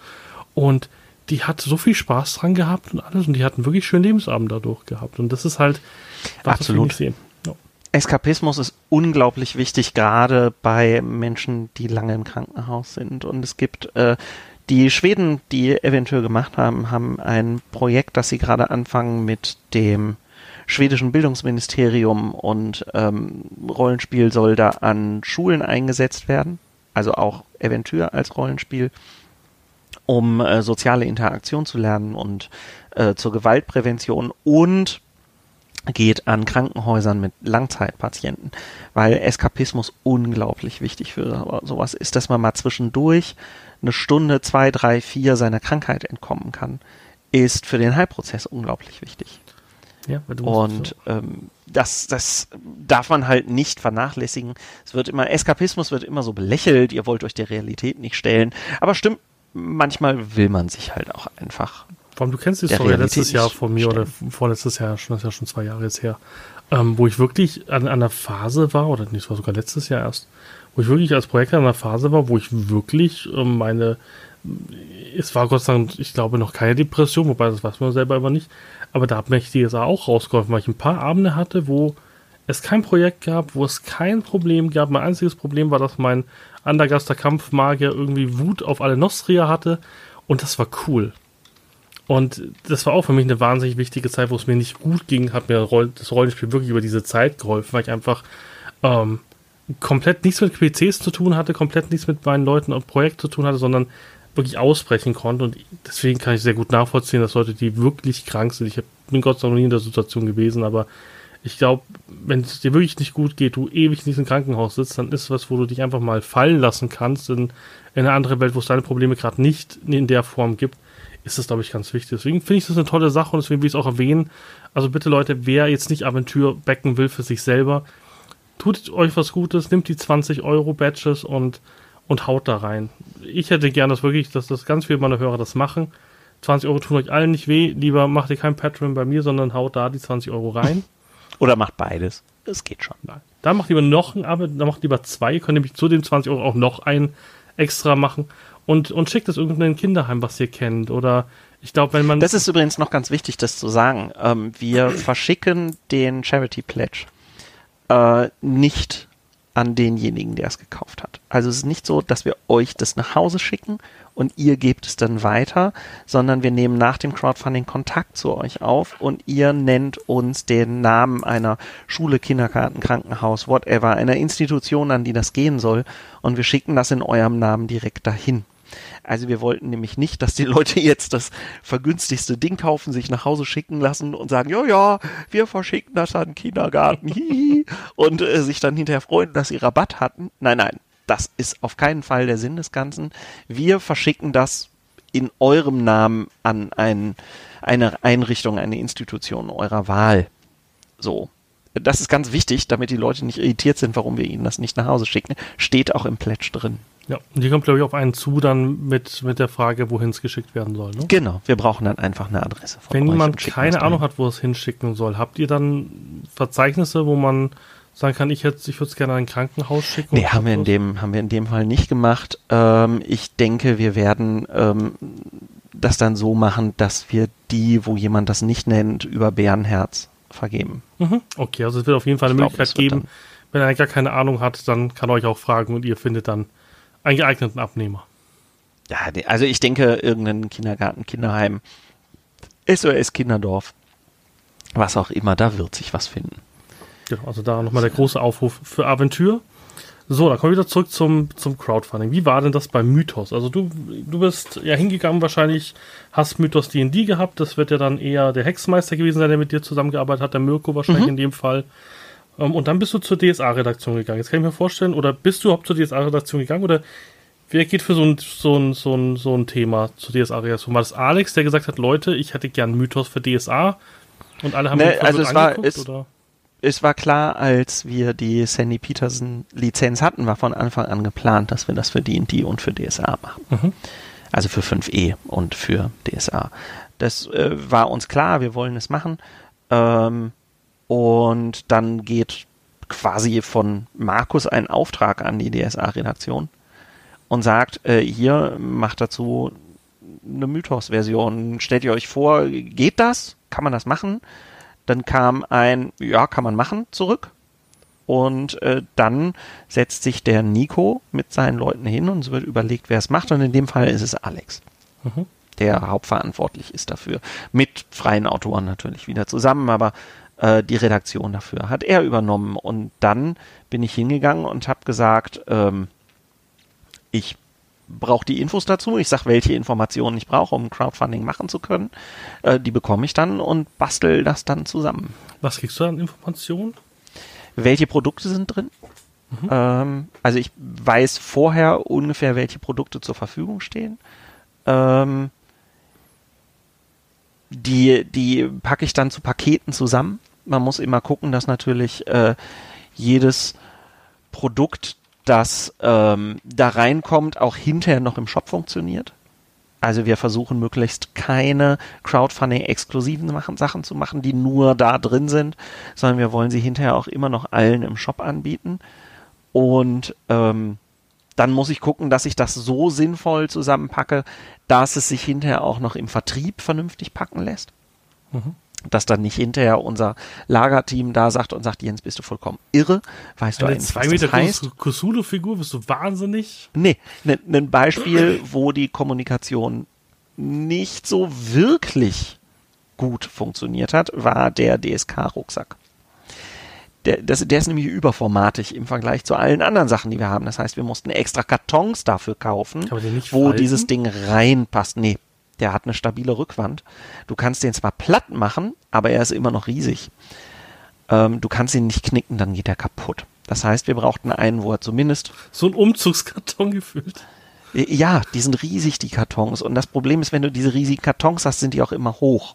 und die hat so viel Spaß dran gehabt und alles und die hatten wirklich schönen Lebensabend dadurch gehabt und das ist halt was Absolut. sehen. Ja. Eskapismus ist unglaublich wichtig, gerade bei Menschen, die lange im Krankenhaus sind und es gibt äh, die Schweden, die eventuell gemacht haben, haben ein Projekt, das sie gerade anfangen mit dem schwedischen Bildungsministerium und ähm, Rollenspiel soll da an Schulen eingesetzt werden, also auch eventuell als Rollenspiel, um äh, soziale Interaktion zu lernen und äh, zur Gewaltprävention und geht an Krankenhäusern mit Langzeitpatienten, weil Eskapismus unglaublich wichtig für sowas ist, dass man mal zwischendurch eine Stunde, zwei, drei, vier seiner Krankheit entkommen kann, ist für den Heilprozess unglaublich wichtig. Ja, und so. ähm, das, das darf man halt nicht vernachlässigen. Es wird immer, Eskapismus wird immer so belächelt, ihr wollt euch der Realität nicht stellen. Aber stimmt, manchmal will man sich halt auch einfach. Vor allem, du kennst die Story letztes Jahr von mir stellen. oder vorletztes Jahr, schon, das ist ja schon zwei Jahre jetzt her, ähm, wo ich wirklich an, an einer Phase war, oder nicht, es war sogar letztes Jahr erst, wo ich wirklich als Projektor an einer Phase war, wo ich wirklich ähm, meine, es war Gott sei Dank, ich glaube, noch keine Depression, wobei das weiß man selber immer nicht, aber da hat mich die DSA auch rausgeholfen, weil ich ein paar Abende hatte, wo es kein Projekt gab, wo es kein Problem gab. Mein einziges Problem war, dass mein Andergaster Kampfmagier irgendwie Wut auf alle Nostria hatte und das war cool. Und das war auch für mich eine wahnsinnig wichtige Zeit, wo es mir nicht gut ging, hat mir das Rollenspiel wirklich über diese Zeit geholfen, weil ich einfach ähm, komplett nichts mit PCs zu tun hatte, komplett nichts mit meinen Leuten und Projekt zu tun hatte, sondern wirklich ausbrechen konnte. Und deswegen kann ich sehr gut nachvollziehen, dass Leute, die wirklich krank sind, ich bin Gott sei Dank noch nie in der Situation gewesen, aber ich glaube, wenn es dir wirklich nicht gut geht, du ewig in diesem Krankenhaus sitzt, dann ist was, wo du dich einfach mal fallen lassen kannst in, in eine andere Welt, wo es deine Probleme gerade nicht in der Form gibt, ist das, glaube ich, ganz wichtig. Deswegen finde ich das eine tolle Sache und deswegen will ich es auch erwähnen. Also bitte Leute, wer jetzt nicht Aventur backen will für sich selber, tut euch was Gutes, nimmt die 20 Euro Badges und und haut da rein. Ich hätte gern das wirklich, dass das ganz viele meiner Hörer das machen. 20 Euro tun euch allen nicht weh. Lieber macht ihr kein Patreon bei mir, sondern haut da die 20 Euro rein. [laughs] Oder macht beides. Das geht schon. Nein. Da macht lieber noch ein Abo, da macht lieber zwei. Ihr könnt nämlich zu den 20 Euro auch noch ein extra machen. Und, und schickt es irgendein Kinderheim, was ihr kennt. Oder ich glaube, wenn man. Das ist übrigens noch ganz wichtig, das zu sagen. Ähm, wir [clears throat] verschicken den Charity Pledge äh, nicht an denjenigen, der es gekauft hat. Also es ist nicht so, dass wir euch das nach Hause schicken und ihr gebt es dann weiter, sondern wir nehmen nach dem Crowdfunding Kontakt zu euch auf und ihr nennt uns den Namen einer Schule, Kindergarten, Krankenhaus, whatever, einer Institution, an die das gehen soll und wir schicken das in eurem Namen direkt dahin. Also wir wollten nämlich nicht, dass die Leute jetzt das vergünstigste Ding kaufen, sich nach Hause schicken lassen und sagen, ja, ja, wir verschicken das an den Kindergarten, hihi, und äh, sich dann hinterher freuen, dass sie Rabatt hatten. Nein, nein, das ist auf keinen Fall der Sinn des Ganzen. Wir verschicken das in eurem Namen an ein, eine Einrichtung, eine Institution eurer Wahl. So. Das ist ganz wichtig, damit die Leute nicht irritiert sind, warum wir ihnen das nicht nach Hause schicken. Steht auch im Pledge drin. Ja, und die kommt, glaube ich, auf einen zu, dann mit, mit der Frage, wohin es geschickt werden soll. Ne? Genau, wir brauchen dann einfach eine Adresse von Wenn jemand keine Ahnung hat, wo es hinschicken soll, habt ihr dann Verzeichnisse, wo man sagen kann, ich, ich würde es gerne an ein Krankenhaus schicken? Nee, haben wir, in dem, haben wir in dem Fall nicht gemacht. Ähm, ich denke, wir werden ähm, das dann so machen, dass wir die, wo jemand das nicht nennt, über Bärenherz vergeben. Mhm. Okay, also es wird auf jeden Fall eine ich Möglichkeit glaub, geben. Wenn er gar keine Ahnung hat, dann kann er euch auch fragen und ihr findet dann einen geeigneten Abnehmer. Ja, also ich denke, irgendein Kindergarten, Kinderheim, SOS Kinderdorf, was auch immer, da wird sich was finden. Genau, also da nochmal der große Aufruf für Aventur. So, dann kommen wir wieder zurück zum, zum Crowdfunding. Wie war denn das bei Mythos? Also du, du bist ja hingegangen wahrscheinlich, hast Mythos D&D gehabt, das wird ja dann eher der Hexmeister gewesen sein, der mit dir zusammengearbeitet hat, der Mirko wahrscheinlich mhm. in dem Fall. Ähm, und dann bist du zur DSA-Redaktion gegangen. Jetzt kann ich mir vorstellen, oder bist du überhaupt zur DSA-Redaktion gegangen oder wer geht für so ein, so ein, so ein, so ein Thema zur DSA-Redaktion? War das Alex, der gesagt hat, Leute, ich hätte gern Mythos für DSA? Und alle haben nee, also es war, es, oder? es war klar, als wir die Sandy Peterson Lizenz hatten, war von Anfang an geplant, dass wir das für D&D und für DSA machen. Mhm. Also für 5e und für DSA. Das äh, war uns klar, wir wollen es machen. Ähm, und dann geht quasi von Markus ein Auftrag an die DSA-Redaktion und sagt, äh, hier macht dazu eine Mythos-Version. Stellt ihr euch vor, geht das? Kann man das machen? Dann kam ein, ja, kann man machen, zurück. Und äh, dann setzt sich der Nico mit seinen Leuten hin und es wird überlegt, wer es macht. Und in dem Fall ist es Alex, mhm. der hauptverantwortlich ist dafür. Mit freien Autoren natürlich wieder zusammen, aber äh, die Redaktion dafür hat er übernommen. Und dann bin ich hingegangen und habe gesagt, ähm, ich brauche die Infos dazu. Ich sage, welche Informationen ich brauche, um Crowdfunding machen zu können. Äh, die bekomme ich dann und bastel das dann zusammen. Was kriegst du an Informationen? Welche Produkte sind drin? Mhm. Ähm, also ich weiß vorher ungefähr, welche Produkte zur Verfügung stehen. Ähm, die, die packe ich dann zu Paketen zusammen. Man muss immer gucken, dass natürlich äh, jedes Produkt das ähm, da reinkommt, auch hinterher noch im Shop funktioniert. Also wir versuchen möglichst keine Crowdfunding-exklusiven Sachen zu machen, die nur da drin sind, sondern wir wollen sie hinterher auch immer noch allen im Shop anbieten. Und ähm, dann muss ich gucken, dass ich das so sinnvoll zusammenpacke, dass es sich hinterher auch noch im Vertrieb vernünftig packen lässt. Mhm dass dann nicht hinterher unser Lagerteam da sagt und sagt, Jens, bist du vollkommen irre? Weißt Eine du eigentlich, zwei was Meter das heißt? Cthulhu-Figur, bist du wahnsinnig? Nee, ein ne, Beispiel, wo die Kommunikation nicht so wirklich gut funktioniert hat, war der DSK-Rucksack. Der, das, der ist nämlich überformatig im Vergleich zu allen anderen Sachen, die wir haben. Das heißt, wir mussten extra Kartons dafür kaufen, wo falten? dieses Ding reinpasst. Nee, der hat eine stabile Rückwand. Du kannst den zwar platt machen, aber er ist immer noch riesig. Ähm, du kannst ihn nicht knicken, dann geht er kaputt. Das heißt, wir brauchten einen, wo er zumindest. So ein Umzugskarton [laughs] gefüllt. Äh, ja, die sind riesig, die Kartons. Und das Problem ist, wenn du diese riesigen Kartons hast, sind die auch immer hoch.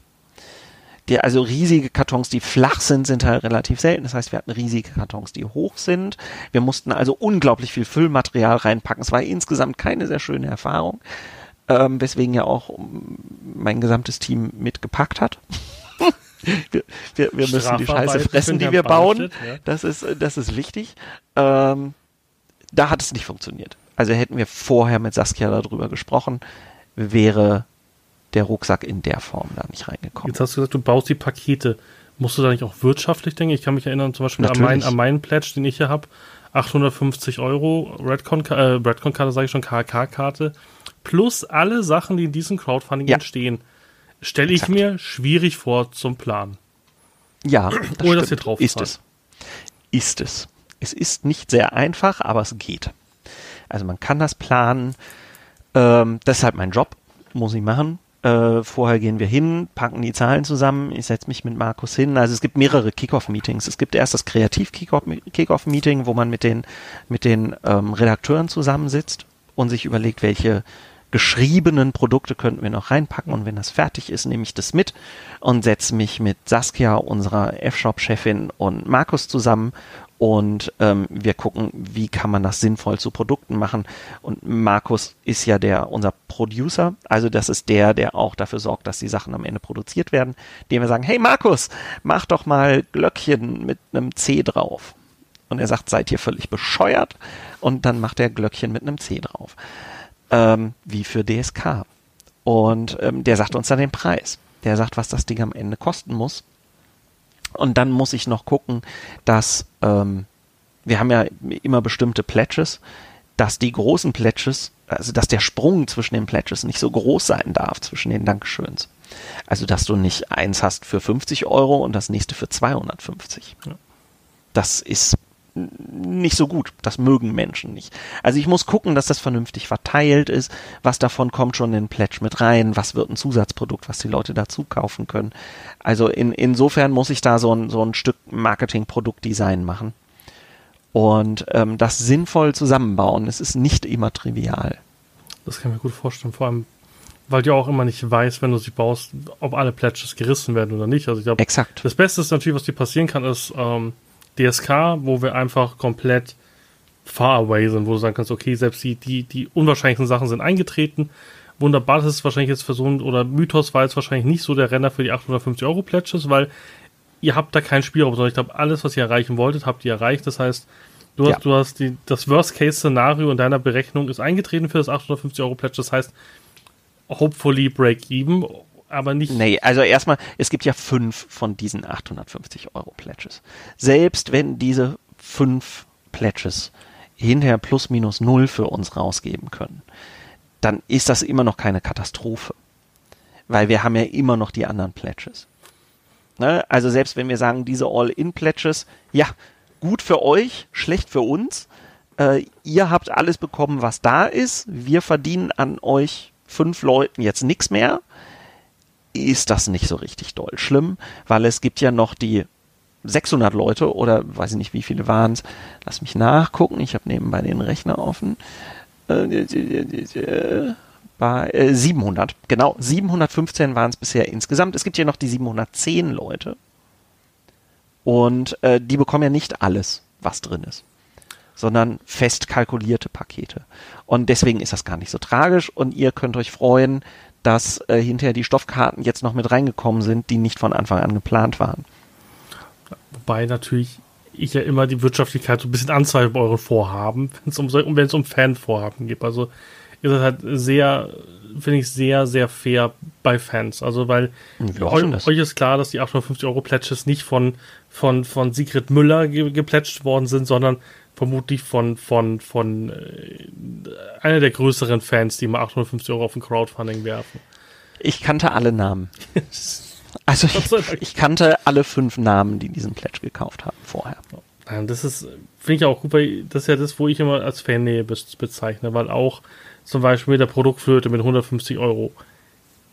Die, also riesige Kartons, die flach sind, sind halt relativ selten. Das heißt, wir hatten riesige Kartons, die hoch sind. Wir mussten also unglaublich viel Füllmaterial reinpacken. Es war insgesamt keine sehr schöne Erfahrung ähm, weswegen ja auch mein gesamtes Team mitgepackt hat. [laughs] wir, wir, wir müssen die Scheiße fressen, die wir bauen. Das ist, das ist wichtig. Ähm, da hat es nicht funktioniert. Also hätten wir vorher mit Saskia darüber gesprochen, wäre der Rucksack in der Form da nicht reingekommen. Jetzt hast du gesagt, du baust die Pakete. Musst du da nicht auch wirtschaftlich denken? Ich kann mich erinnern zum Beispiel an, mein, an meinen Pledge, den ich hier habe. 850 Euro Redcon, äh, Redcon-Karte, sage ich schon, KK-Karte plus alle Sachen, die in diesem Crowdfunding ja. entstehen, stelle ich mir schwierig vor zum Planen. Ja, das Ohne dass ihr drauf ist es. Ist es. Es ist nicht sehr einfach, aber es geht. Also man kann das planen. Ähm, das ist halt mein Job, muss ich machen. Äh, vorher gehen wir hin, packen die Zahlen zusammen. Ich setze mich mit Markus hin. Also es gibt mehrere Kickoff-Meetings. Es gibt erst das Kreativ-Kickoff-Meeting, wo man mit den, mit den ähm, Redakteuren zusammensitzt und sich überlegt, welche geschriebenen Produkte könnten wir noch reinpacken und wenn das fertig ist, nehme ich das mit und setze mich mit Saskia, unserer F-Shop-Chefin und Markus zusammen und ähm, wir gucken, wie kann man das sinnvoll zu Produkten machen. Und Markus ist ja der unser Producer, also das ist der, der auch dafür sorgt, dass die Sachen am Ende produziert werden, dem wir sagen, hey Markus, mach doch mal Glöckchen mit einem C drauf. Und er sagt, seid ihr völlig bescheuert? Und dann macht er Glöckchen mit einem C drauf ähm, wie für DSK. Und ähm, der sagt uns dann den Preis. Der sagt, was das Ding am Ende kosten muss. Und dann muss ich noch gucken, dass ähm, wir haben ja immer bestimmte Pledges, dass die großen Pledges, also dass der Sprung zwischen den Pledges nicht so groß sein darf zwischen den Dankeschöns. Also dass du nicht eins hast für 50 Euro und das nächste für 250. Ja. Das ist nicht so gut. Das mögen Menschen nicht. Also ich muss gucken, dass das vernünftig verteilt ist. Was davon kommt schon in Pledge mit rein? Was wird ein Zusatzprodukt, was die Leute dazu kaufen können? Also in, insofern muss ich da so ein, so ein Stück Marketing-Produktdesign machen. Und ähm, das sinnvoll zusammenbauen. Es ist nicht immer trivial. Das kann ich mir gut vorstellen. Vor allem, weil du auch immer nicht weißt, wenn du sie baust, ob alle Pledges gerissen werden oder nicht. Also ich glaube, Exakt. das Beste ist natürlich, was dir passieren kann, ist ähm, DSK, wo wir einfach komplett far away sind, wo du sagen kannst, okay, selbst die, die, die unwahrscheinlichsten Sachen sind eingetreten. Wunderbar, das ist wahrscheinlich jetzt ein, oder Mythos war jetzt wahrscheinlich nicht so der Renner für die 850 Euro Pledges, weil ihr habt da kein Spielraum, sondern ich glaube, alles, was ihr erreichen wolltet, habt ihr erreicht. Das heißt, du Ja. hast, du hast die, das Worst-Case-Szenario in deiner Berechnung ist eingetreten für das 850 Euro Pledge. Das heißt, hopefully break even, aber nicht. Nee, also erstmal, es gibt ja fünf von diesen 850 Euro Pledges. Selbst wenn diese fünf Pledges hinterher plus minus null für uns rausgeben können, dann ist das immer noch keine Katastrophe. Weil wir haben ja immer noch die anderen Pledges. Ne? Also selbst wenn wir sagen, diese All-In-Pledges, ja, gut für euch, schlecht für uns. Äh, ihr habt alles bekommen, was da ist. Wir verdienen an euch fünf Leuten jetzt nichts mehr ist das nicht so richtig doll schlimm, weil es gibt ja noch die 600 Leute oder weiß ich nicht, wie viele waren es. Lass mich nachgucken. Ich habe nebenbei den Rechner offen. Äh, Bei äh, 700, genau, 715 waren es bisher insgesamt. Es gibt ja noch die 710 Leute. Und äh, die bekommen ja nicht alles, was drin ist, sondern fest kalkulierte Pakete. Und deswegen ist das gar nicht so tragisch und ihr könnt euch freuen, dass äh, hinterher die Stoffkarten jetzt noch mit reingekommen sind, die nicht von Anfang an geplant waren. Wobei natürlich ich ja immer die Wirtschaftlichkeit so ein bisschen anzeige bei euren Vorhaben, wenn es um, um Fanvorhaben geht. Also ihr seid halt sehr, finde ich, sehr, sehr fair bei Fans. Also weil Ja, eu, euch ist klar, dass die 850 Euro Pledges nicht von, von, von Sigrid Müller ge geplätscht worden sind, sondern vermutlich von, von, von äh, einer der größeren Fans, die mal 850 Euro auf ein Crowdfunding werfen. Ich kannte alle Namen. [laughs] Also ich, ich kannte alle fünf Namen, die diesen Pledge gekauft haben vorher. Ja, Das ist, finde ich auch gut, weil das ist ja das, wo ich immer als Fannähe bez- bezeichne, weil auch zum Beispiel mit der Produktflöte mit 150 Euro,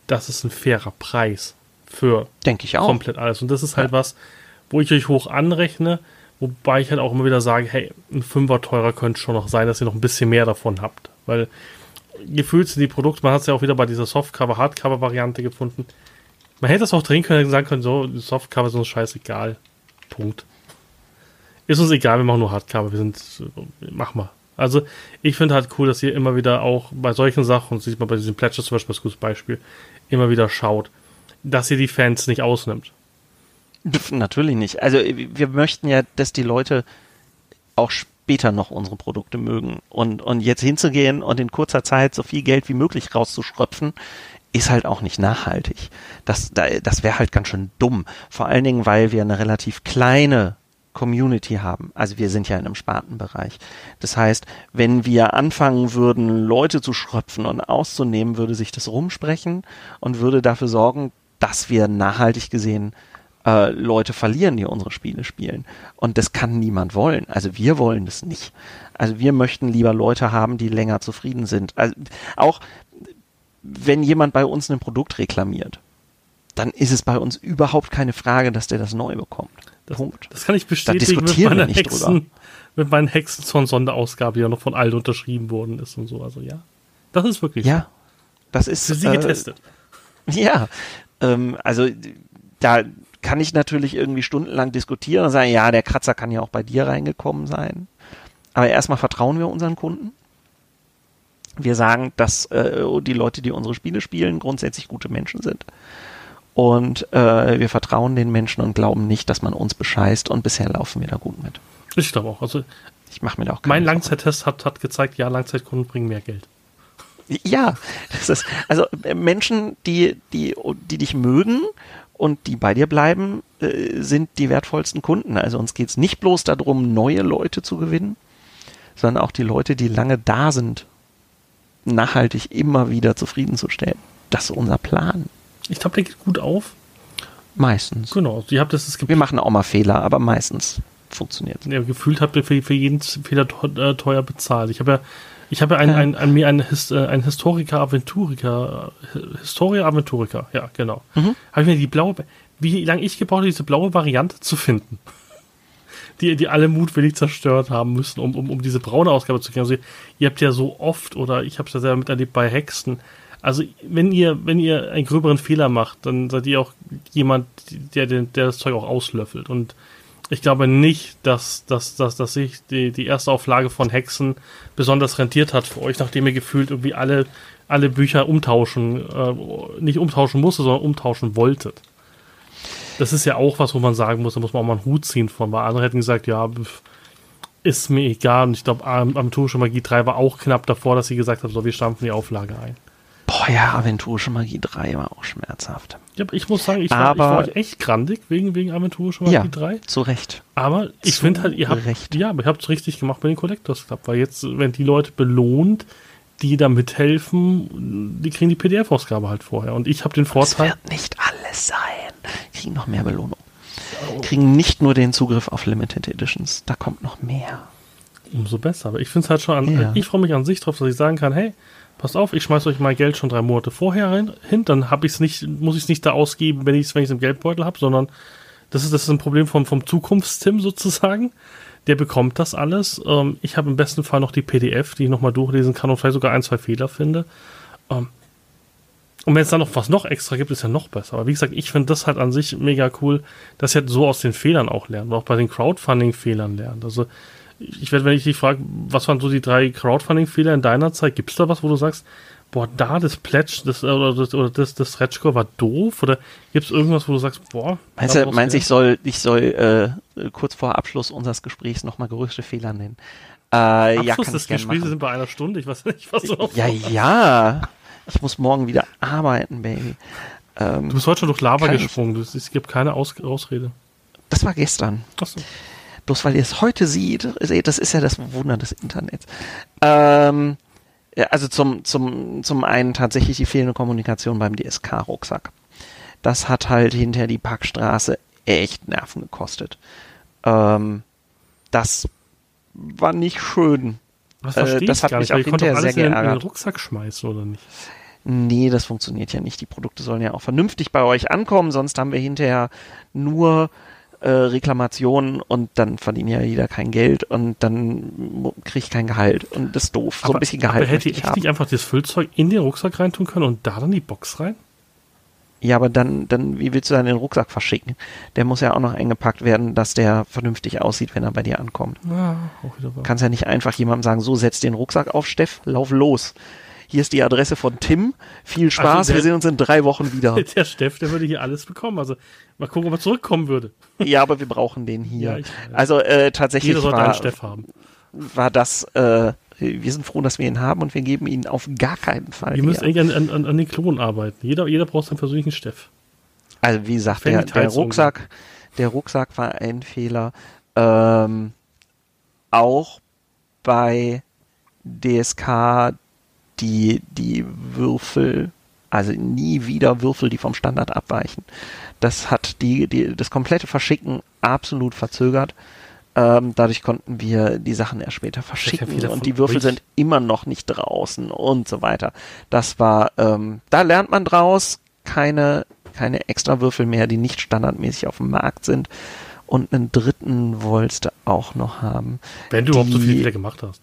das ist ein fairer Preis für Denke ich auch. komplett alles. Und das ist halt was, wo ich euch hoch anrechne, wobei ich halt auch immer wieder sage, hey, ein Fünfer teurer könnte schon noch sein, dass ihr noch ein bisschen mehr davon habt. Weil gefühlt sind die Produkte, man hat es ja auch wieder bei dieser Softcover, Hardcover-Variante gefunden. Man hätte das auch drehen können sagen können, so, Softcover ist uns scheißegal. Punkt. Ist uns egal, wir machen nur Hardcover, wir sind, mach mal. Also, ich finde halt cool, dass ihr immer wieder auch bei solchen Sachen, und sieht man bei diesen Pledges zum Beispiel als gutes Beispiel, immer wieder schaut, dass ihr die Fans nicht ausnimmt. Natürlich nicht. Also wir möchten ja, dass die Leute auch später noch unsere Produkte mögen. Und, und jetzt hinzugehen und in kurzer Zeit so viel Geld wie möglich rauszuschröpfen, ist halt auch nicht nachhaltig. Das, da- das wäre halt ganz schön dumm. Vor allen Dingen, weil wir eine relativ kleine Community haben. Also wir sind ja in einem Spartenbereich. Das heißt, wenn wir anfangen würden, Leute zu schröpfen und auszunehmen, würde sich das rumsprechen und würde dafür sorgen, dass wir nachhaltig gesehen äh, Leute verlieren, die unsere Spiele spielen. Und das kann niemand wollen. Also wir wollen das nicht. Also wir möchten lieber Leute haben, die länger zufrieden sind. Also auch wenn jemand bei uns ein Produkt reklamiert, dann ist es bei uns überhaupt keine Frage, dass der das neu bekommt. Das, Punkt. das kann ich bestätigen mit diskutieren wir nicht Hexen, mit meinen Hexenzorn-Sonderausgabe, die ja noch von allen unterschrieben worden ist und so. Also ja, das ist wirklich Ja, das ist für sie äh, getestet. Ja, ähm, also da kann ich natürlich irgendwie stundenlang diskutieren und sagen, ja, der Kratzer kann ja auch bei dir reingekommen sein. Aber erstmal vertrauen wir unseren Kunden. Wir sagen, dass äh, die Leute, die unsere Spiele spielen, grundsätzlich gute Menschen sind. Und äh, wir vertrauen den Menschen und glauben nicht, dass man uns bescheißt. Und bisher laufen wir da gut mit. Ich glaube auch. Also Ich mache mir da auch mein. Langzeittest hat, hat gezeigt, ja, Langzeitkunden bringen mehr Geld. Ja, das ist, also äh, Menschen, die, die, die dich mögen und die bei dir bleiben, äh, sind die wertvollsten Kunden. Also uns geht's nicht bloß darum, neue Leute zu gewinnen, sondern auch die Leute, die lange da sind, nachhaltig immer wieder zufriedenzustellen. Das ist unser Plan. Ich glaube, der geht gut auf. Meistens. Genau. Ihr habt das, das Wir machen auch mal Fehler, aber meistens funktioniert ja, gefühlt habt ihr für, für jeden Fehler teuer, äh, teuer bezahlt. Ich habe ja, ich habe ja ein, ein, ein, mir einen, His, äh, einen Historiker Aventuriker, Historia Aventuriker, ja, genau. Mhm. Habe ich mir die blaue, wie lange ich gebraucht habe, diese blaue Variante zu finden. [laughs] Die, die alle mutwillig zerstört haben müssen, um, um, um diese braune Ausgabe zu kriegen. Also ihr habt ja so oft, oder ich habe es ja selber miterlebt bei Hexen, Also wenn ihr, wenn ihr einen gröberen Fehler macht, dann seid ihr auch jemand, der, der, der das Zeug auch auslöffelt. Und ich glaube nicht, dass, dass, dass, dass sich die, die erste Auflage von Hexen besonders rentiert hat für euch, nachdem ihr gefühlt irgendwie alle, alle Bücher umtauschen, äh, nicht umtauschen musste, sondern umtauschen wolltet. Das ist ja auch was, wo man sagen muss, da muss man auch mal einen Hut ziehen von, weil andere hätten gesagt, ja, ist mir egal. Und ich glaube, Aventurische Magie 3 war auch knapp davor, dass sie gesagt haben, so, wir stampfen die Auflage ein. Boah, ja, Aventurische Magie 3 war auch schmerzhaft. Ja, ich muss sagen, ich war, ich war euch echt grandig wegen, wegen Aventurische Magie ja, 3. zu Recht. Aber ich finde halt, ihr habt, Recht. ja, aber ihr habt es richtig gemacht bei den Collectors Club, weil jetzt, wenn die Leute belohnt, die da mithelfen, die kriegen die PDF-Ausgabe halt vorher. Und ich habe den Vorteil. Das wird nicht alles sein. Kriegen noch mehr Belohnung. Kriegen nicht nur den Zugriff auf Limited Editions, da kommt noch mehr. Umso besser. Aber ich finde es halt schon an, Ja. ich freue mich an sich drauf, dass ich sagen kann, hey, passt auf, ich schmeiß euch mein Geld schon drei Monate vorher rein, hin, dann habe ich es nicht, muss ich es nicht da ausgeben, wenn ich es wenn ich's im Geldbeutel habe, sondern das ist, das ist ein Problem vom, vom Zukunftstim sozusagen. Der bekommt das alles. Ähm, ich habe im besten Fall noch die PDF, die ich nochmal durchlesen kann und vielleicht sogar ein, zwei Fehler finde. Ähm, und wenn es dann noch was noch extra gibt, ist ja noch besser. Aber wie gesagt, ich finde das halt an sich mega cool, dass ihr halt so aus den Fehlern auch lernt, auch bei den Crowdfunding-Fehlern lernt. Also ich werde, wenn ich dich frage, was waren so die drei Crowdfunding-Fehler in deiner Zeit, gibt es da was, wo du sagst, boah, da das Pledge das, äh, oder das, oder das, das Stretchcore war doof? Oder gibt es irgendwas, wo du sagst, boah, Meinst du, meinst ich soll, ich soll äh, kurz vor Abschluss unseres Gesprächs nochmal größte Fehler nennen? Äh, ja, Abschluss kann des Gesprächs sind bei einer Stunde, ich weiß nicht, was du noch Ja, ja. Ich muss morgen wieder arbeiten, Baby. Ähm, Du bist heute schon durch Lava Kann ich. gesprungen, es gibt keine Aus Ausrede. das war gestern. Achso. Bloß weil ihr es heute seht, das ist ja das Wunder des Internets. Ähm, also zum, zum, zum einen tatsächlich die fehlende Kommunikation beim DSK-Rucksack. Das hat halt hinter die Packstraße echt Nerven gekostet. Ähm, das war nicht schön. Was Äh, das ich hat mich nicht, auch hinterher alles sehr in, den- in den geärgert. Rucksack schmeißen, oder nicht? Nee, das funktioniert ja nicht. Die Produkte sollen ja auch vernünftig bei euch ankommen, sonst haben wir hinterher nur äh, Reklamationen und dann verdient ja jeder kein Geld und dann kriege ich kein Gehalt und das ist doof. So ein bisschen Gehalt aber hätte ich echt nicht einfach das Füllzeug in den Rucksack reintun können und da dann die Box rein? Ja, aber dann, dann, wie willst du dann den Rucksack verschicken? Der muss ja auch noch eingepackt werden, dass der vernünftig aussieht, wenn er bei dir ankommt. Ja, auch wieder wahr. Kannst ja nicht einfach jemandem sagen, so setz den Rucksack auf, Steff, lauf los. Hier ist die Adresse von Tim. Viel Spaß, Also der- wir sehen uns in drei Wochen wieder. [laughs] Der Steff, der würde hier alles bekommen. Also mal gucken, ob er zurückkommen würde. ja, aber wir brauchen den hier. Ja, ich also äh, tatsächlich Jeder sollte einen war, Steff haben. war das, äh, wir sind froh, dass wir ihn haben und wir geben ihn auf gar keinen Fall. Wir müssen irgendwie an, an, an den Klonen arbeiten. Jeder, jeder braucht seinen persönlichen Steff. Also wie gesagt, der, der Rucksack, der Rucksack war ein Fehler. Ähm, auch bei DSK die, die Würfel, also nie wieder Würfel, die vom Standard abweichen. Das hat die, die, das komplette Verschicken absolut verzögert. Ähm, dadurch konnten wir die Sachen erst später verschicken und die Würfel sind immer noch nicht draußen und so weiter. Das war, ähm, da lernt man draus, keine, keine extra Würfel mehr, die nicht standardmäßig auf dem Markt sind. Und einen dritten wolltest du auch noch haben. Wenn du überhaupt so Die- viele wieder gemacht hast.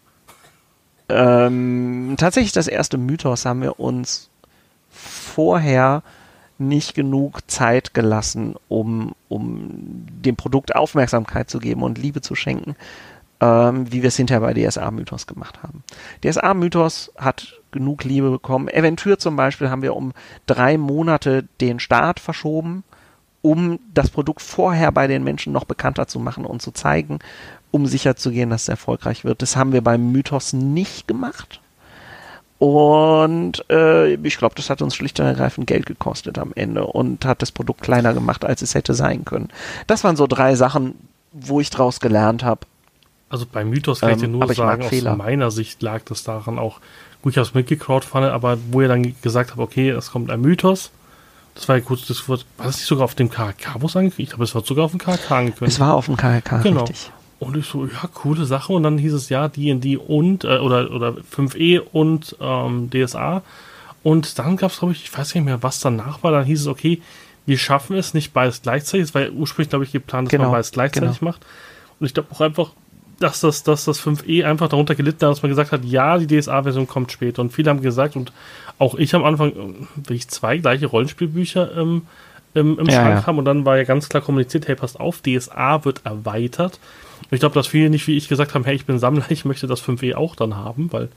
Ähm, tatsächlich das erste Mythos haben wir uns vorher nicht genug Zeit gelassen, um, um dem Produkt Aufmerksamkeit zu geben und Liebe zu schenken, ähm, wie wir es hinterher bei DSA-Mythos gemacht haben. DSA-Mythos hat genug Liebe bekommen. Aventür zum Beispiel haben wir um drei Monate den Start verschoben, um das Produkt vorher bei den Menschen noch bekannter zu machen und zu zeigen, um sicherzugehen, dass es erfolgreich wird. Das haben wir beim Mythos nicht gemacht. Und äh, ich glaube, das hat uns schlicht und ergreifend Geld gekostet am Ende und hat das Produkt kleiner gemacht, als es hätte sein können. Das waren so drei Sachen, wo ich draus gelernt habe. Also bei Mythos kann ich dir Ähm, nur sagen, aus Fehler. meiner Sicht lag das daran auch, gut, ich habe es mitgecrowdfundet, aber wo ihr dann gesagt habt, okay, es kommt ein Mythos, das war ja kurz, das wurde, war das nicht sogar auf dem KK, wo es angekündigt? Ich glaube, es war sogar auf dem KK angekündigt. Es war auf dem KLK, Genau. richtig. Und ich so, ja, coole Sache. Und dann hieß es ja, D&D und, äh, oder, oder 5e und ähm, DSA. Und dann gab es, glaube ich, ich weiß nicht mehr, was danach war. Dann hieß es, okay, wir schaffen es nicht beides gleichzeitig. Es war ja ursprünglich, glaube ich, geplant, dass Genau, man beides gleichzeitig genau. macht. Und ich glaube auch einfach, dass das, dass das 5e einfach darunter gelitten hat, dass man gesagt hat, ja, die DSA-Version kommt später. Und viele haben gesagt, und auch ich am Anfang, äh, will ich zwei gleiche Rollenspielbücher ähm, im, im Ja, Schrank ja. haben und dann war ja ganz klar kommuniziert, hey, passt auf, DSA wird erweitert. Ich glaube, dass viele nicht wie ich gesagt haben, hey, ich bin Sammler, [laughs] ich möchte das 5e auch dann haben, weil,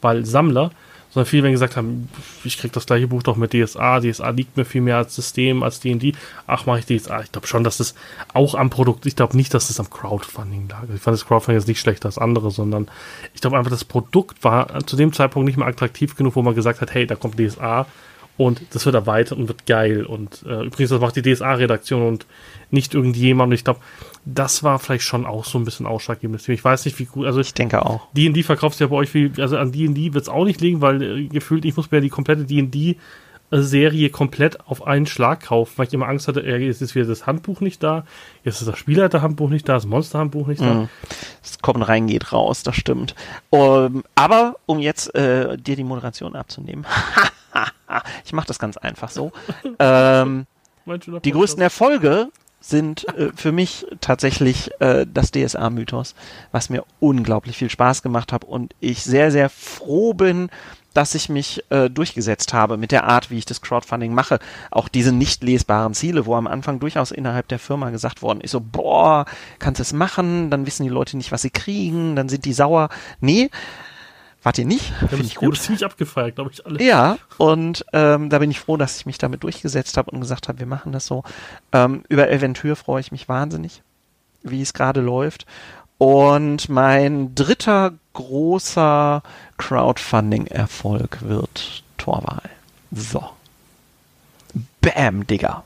weil Sammler, sondern viele, wenn gesagt haben, ich krieg das gleiche Buch doch mit DSA, DSA liegt mir viel mehr als System, als D&D, ach, mache ich DSA. Ich glaube schon, dass es auch am Produkt, ich glaube nicht, dass es am Crowdfunding lag. Ich fand das Crowdfunding jetzt nicht schlechter als andere, sondern ich glaube einfach, das Produkt war zu dem Zeitpunkt nicht mehr attraktiv genug, wo man gesagt hat, hey, da kommt DSA und das wird erweitert und wird geil. Und äh, übrigens, das macht die DSA-Redaktion und nicht irgendjemand. Und ich glaube, das war vielleicht schon auch so ein bisschen ausschlaggebendes Thema. Ich weiß nicht, wie gut, also Ich denke auch. D&D verkauft ja bei euch wie, also an D&D wird es auch nicht liegen, weil äh, gefühlt, ich muss mir ja die komplette D&D-Serie komplett auf einen Schlag kaufen, weil ich immer Angst hatte, äh, jetzt ist wieder das Handbuch nicht da, jetzt ist das Spielleiterhandbuch nicht da, das Monsterhandbuch nicht da. Mhm. Es kommt rein, geht raus, das stimmt. Um, aber um jetzt äh, dir die Moderation abzunehmen, [laughs] ich mache das ganz einfach so. [laughs] ähm, die größten Erfolge sind äh, für mich tatsächlich äh, das DSA-Mythos, was mir unglaublich viel Spaß gemacht hat und ich sehr, sehr froh bin, dass ich mich äh, durchgesetzt habe mit der Art, wie ich das Crowdfunding mache. Auch diese nicht lesbaren Ziele, wo am Anfang durchaus innerhalb der Firma gesagt worden ist, so, boah, kannst du es machen, dann wissen die Leute nicht, was sie kriegen, dann sind die sauer. Nee, wart ihr nicht? Finde ich gut. ziemlich abgefeiert, glaube ich, alle. Ja, und ähm, da bin ich froh, dass ich mich damit durchgesetzt habe und gesagt habe, wir machen das so. Ähm, über Aventur freue ich mich wahnsinnig, wie es gerade läuft. Und mein dritter großer Crowdfunding-Erfolg wird Torwahl. So. Bam, Digga.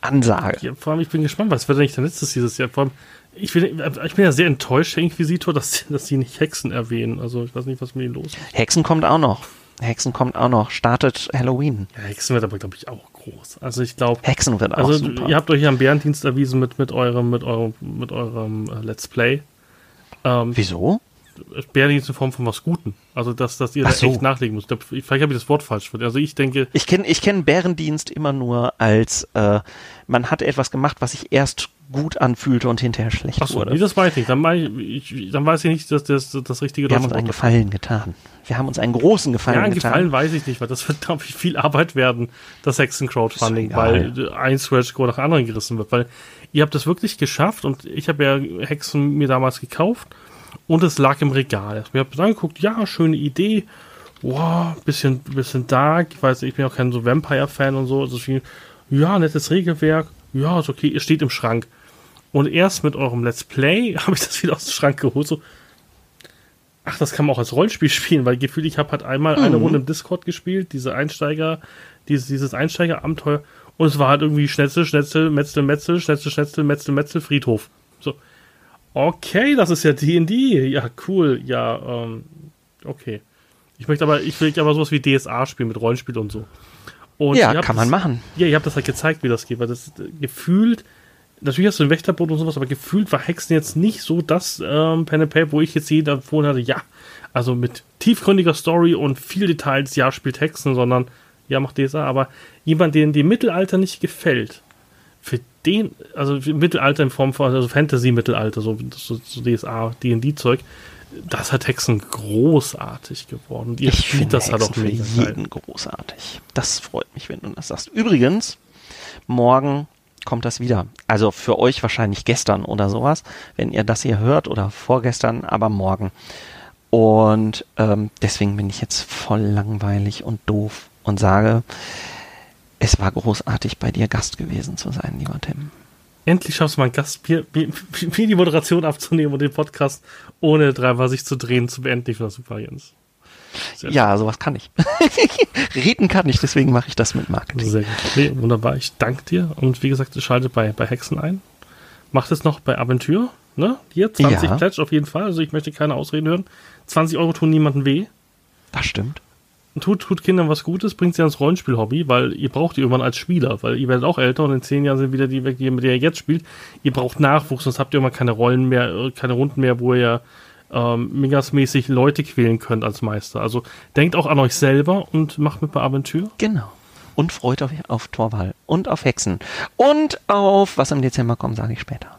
Ansage. Ja, vor allem, ich bin gespannt, was wird denn nicht der letztes dieses Jahr? Vor allem, ich bin, ich bin ja sehr enttäuscht, Herr Inquisitor, dass, dass sie nicht Hexen erwähnen. Also, ich weiß nicht, was mit ihnen los ist. Hexen kommt auch noch. Hexen kommt auch noch. Startet Halloween. Ja, Hexen wird aber, glaube ich, auch groß. Also, ich glaube, Hexen wird auch also, super. ihr habt euch ja am Bärendienst erwiesen mit, mit eurem, mit eurem, mit eurem äh, Let's Play. Ähm, Wieso? Bärendienst in Form von was Guten. Also, dass, dass ihr Ach da so. echt nachlegen müsst. Ich Vielleicht habe ich das Wort falsch. verstanden. Also, ich denke, Ich kenne ich kenn Bärendienst immer nur als, äh, man hat etwas gemacht, was sich erst gut anfühlte und hinterher schlecht Achso, wurde. nee, das weiß ich nicht. Dann, ich, ich, dann weiß ich nicht, dass das das richtige wir haben uns einen Gefallen getan. Wir haben uns einen großen Gefallen Ja, einen getan. Gefallen weiß ich nicht, weil das wird, glaube ich, viel Arbeit werden, das Hexen-Crowdfunding, weil ein Scratch-Score nach anderen gerissen wird. Weil ihr habt das wirklich geschafft und ich habe ja Hexen mir damals gekauft und es lag im Regal. Ich habe angeguckt, ja, schöne Idee. Wow, bisschen, bisschen dark. Ich weiß, ich bin auch kein so Vampire-Fan und so. Also viel, ja, nettes Regelwerk. Ja, ist okay, ihr steht im Schrank. Und erst mit eurem Let's Play [laughs] habe ich das wieder aus dem Schrank geholt. So, ach, das kann man auch als Rollenspiel [laughs] spielen, weil gefühlt, ich habe halt einmal eine Runde im Discord gespielt, diese Einsteiger, dieses, dieses Einsteiger-Abenteuer. Und es war halt irgendwie Schnetzel, Schnetzel, Metzel, Metzel, Schnetzel, Schnetzel, Metzel, Metzel, Friedhof. So. Okay, das ist ja D&D. Ja, cool. Ja, ähm, okay. Ich möchte aber, ich will aber sowas wie DSA spielen mit Rollenspiel und so. Und ja, kann man das- machen. ja, ihr habt das halt gezeigt, wie das geht, weil das äh, gefühlt, natürlich hast du ein Wächterboot und sowas, aber gefühlt war Hexen jetzt nicht so das ähm, Pen and Paper, wo ich jetzt jeder vorhin hatte, ja, also mit tiefgründiger Story und viel Details, ja, spielt Hexen, sondern ja, macht DSA, aber jemand, den dem Mittelalter nicht gefällt, für den, also für Mittelalter in Form von, also Fantasy-Mittelalter, so, so, so DSA, D&D-Zeug, das hat Hexen großartig geworden. Und ihr Ich spielt finde das halt auch für geil. jeden großartig. Das freut mich, wenn du das sagst. Übrigens, morgen kommt das wieder. Also für euch wahrscheinlich gestern oder sowas, wenn ihr das hier hört oder vorgestern, aber morgen. Und ähm, deswegen bin ich jetzt voll langweilig und doof und sage, es war großartig, bei dir Gast gewesen zu sein, lieber Tim. Endlich schaffst du mal Gast, mir, mir, mir die Moderation abzunehmen und den Podcast ohne dreimal sich zu drehen zu beenden. Ich finde das super, Jens. Sehr Ja, sowas kann ich. [laughs] Reden kann ich, deswegen mache ich das mit Marketing. Sehr gut. Nee, wunderbar. Ich danke dir. Und wie gesagt, schaltet bei, bei Hexen ein. Macht es noch bei Aventur. Ne? Hier, 20 Ja. Pledge auf jeden Fall. Also ich möchte keine Ausreden hören. 20 Euro tun niemandem weh. Das stimmt. Tut, tut Kindern was Gutes, bringt sie ans Rollenspiel-Hobby, weil ihr braucht die irgendwann als Spieler, weil ihr werdet auch älter und in zehn Jahren sind wieder die weg, die, mit der ihr jetzt spielt. Ihr braucht Nachwuchs, sonst habt ihr irgendwann keine Rollen mehr, äh, keine Runden mehr, wo ihr ähm, Mingas-mäßig Leute quälen könnt als Meister. Also denkt auch an euch selber und macht mit bei Aventur. Genau. Und freut euch auf Torwall und auf Hexen. Und auf was im Dezember kommt, sage ich später.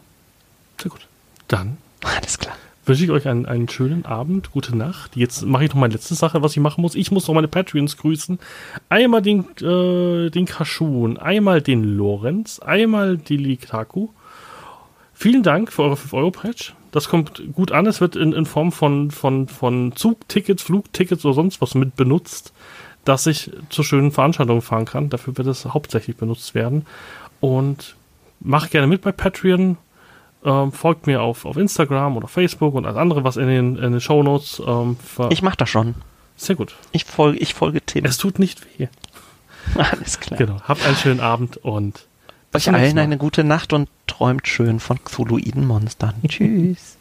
Sehr gut. Dann Alles klar. wünsche ich euch einen, einen schönen Abend, gute Nacht. Jetzt mache ich noch meine letzte Sache, was ich machen muss. Ich muss noch meine Patreons grüßen. Einmal den, äh, den Kaschun, einmal den Lorenz, einmal die Likaku. Vielen Dank für eure 5-Euro-Patch. Das kommt gut an. Es wird in, in Form von, von, von Zugtickets, Flugtickets oder sonst was mit benutzt, dass ich zu schönen Veranstaltungen fahren kann. Dafür wird es hauptsächlich benutzt werden. Und macht gerne mit bei Patreon. Ähm, folgt mir auf, auf Instagram oder Facebook und alles andere, was in den, in den Shownotes. Ähm, ich mach das schon. Sehr gut. Ich folge, ich folge Tim. Es tut nicht weh. [laughs] Alles klar. Genau. Habt einen schönen Abend und euch allen eine gute Nacht und träumt schön von Cthulhuiden Monstern. [laughs] Tschüss.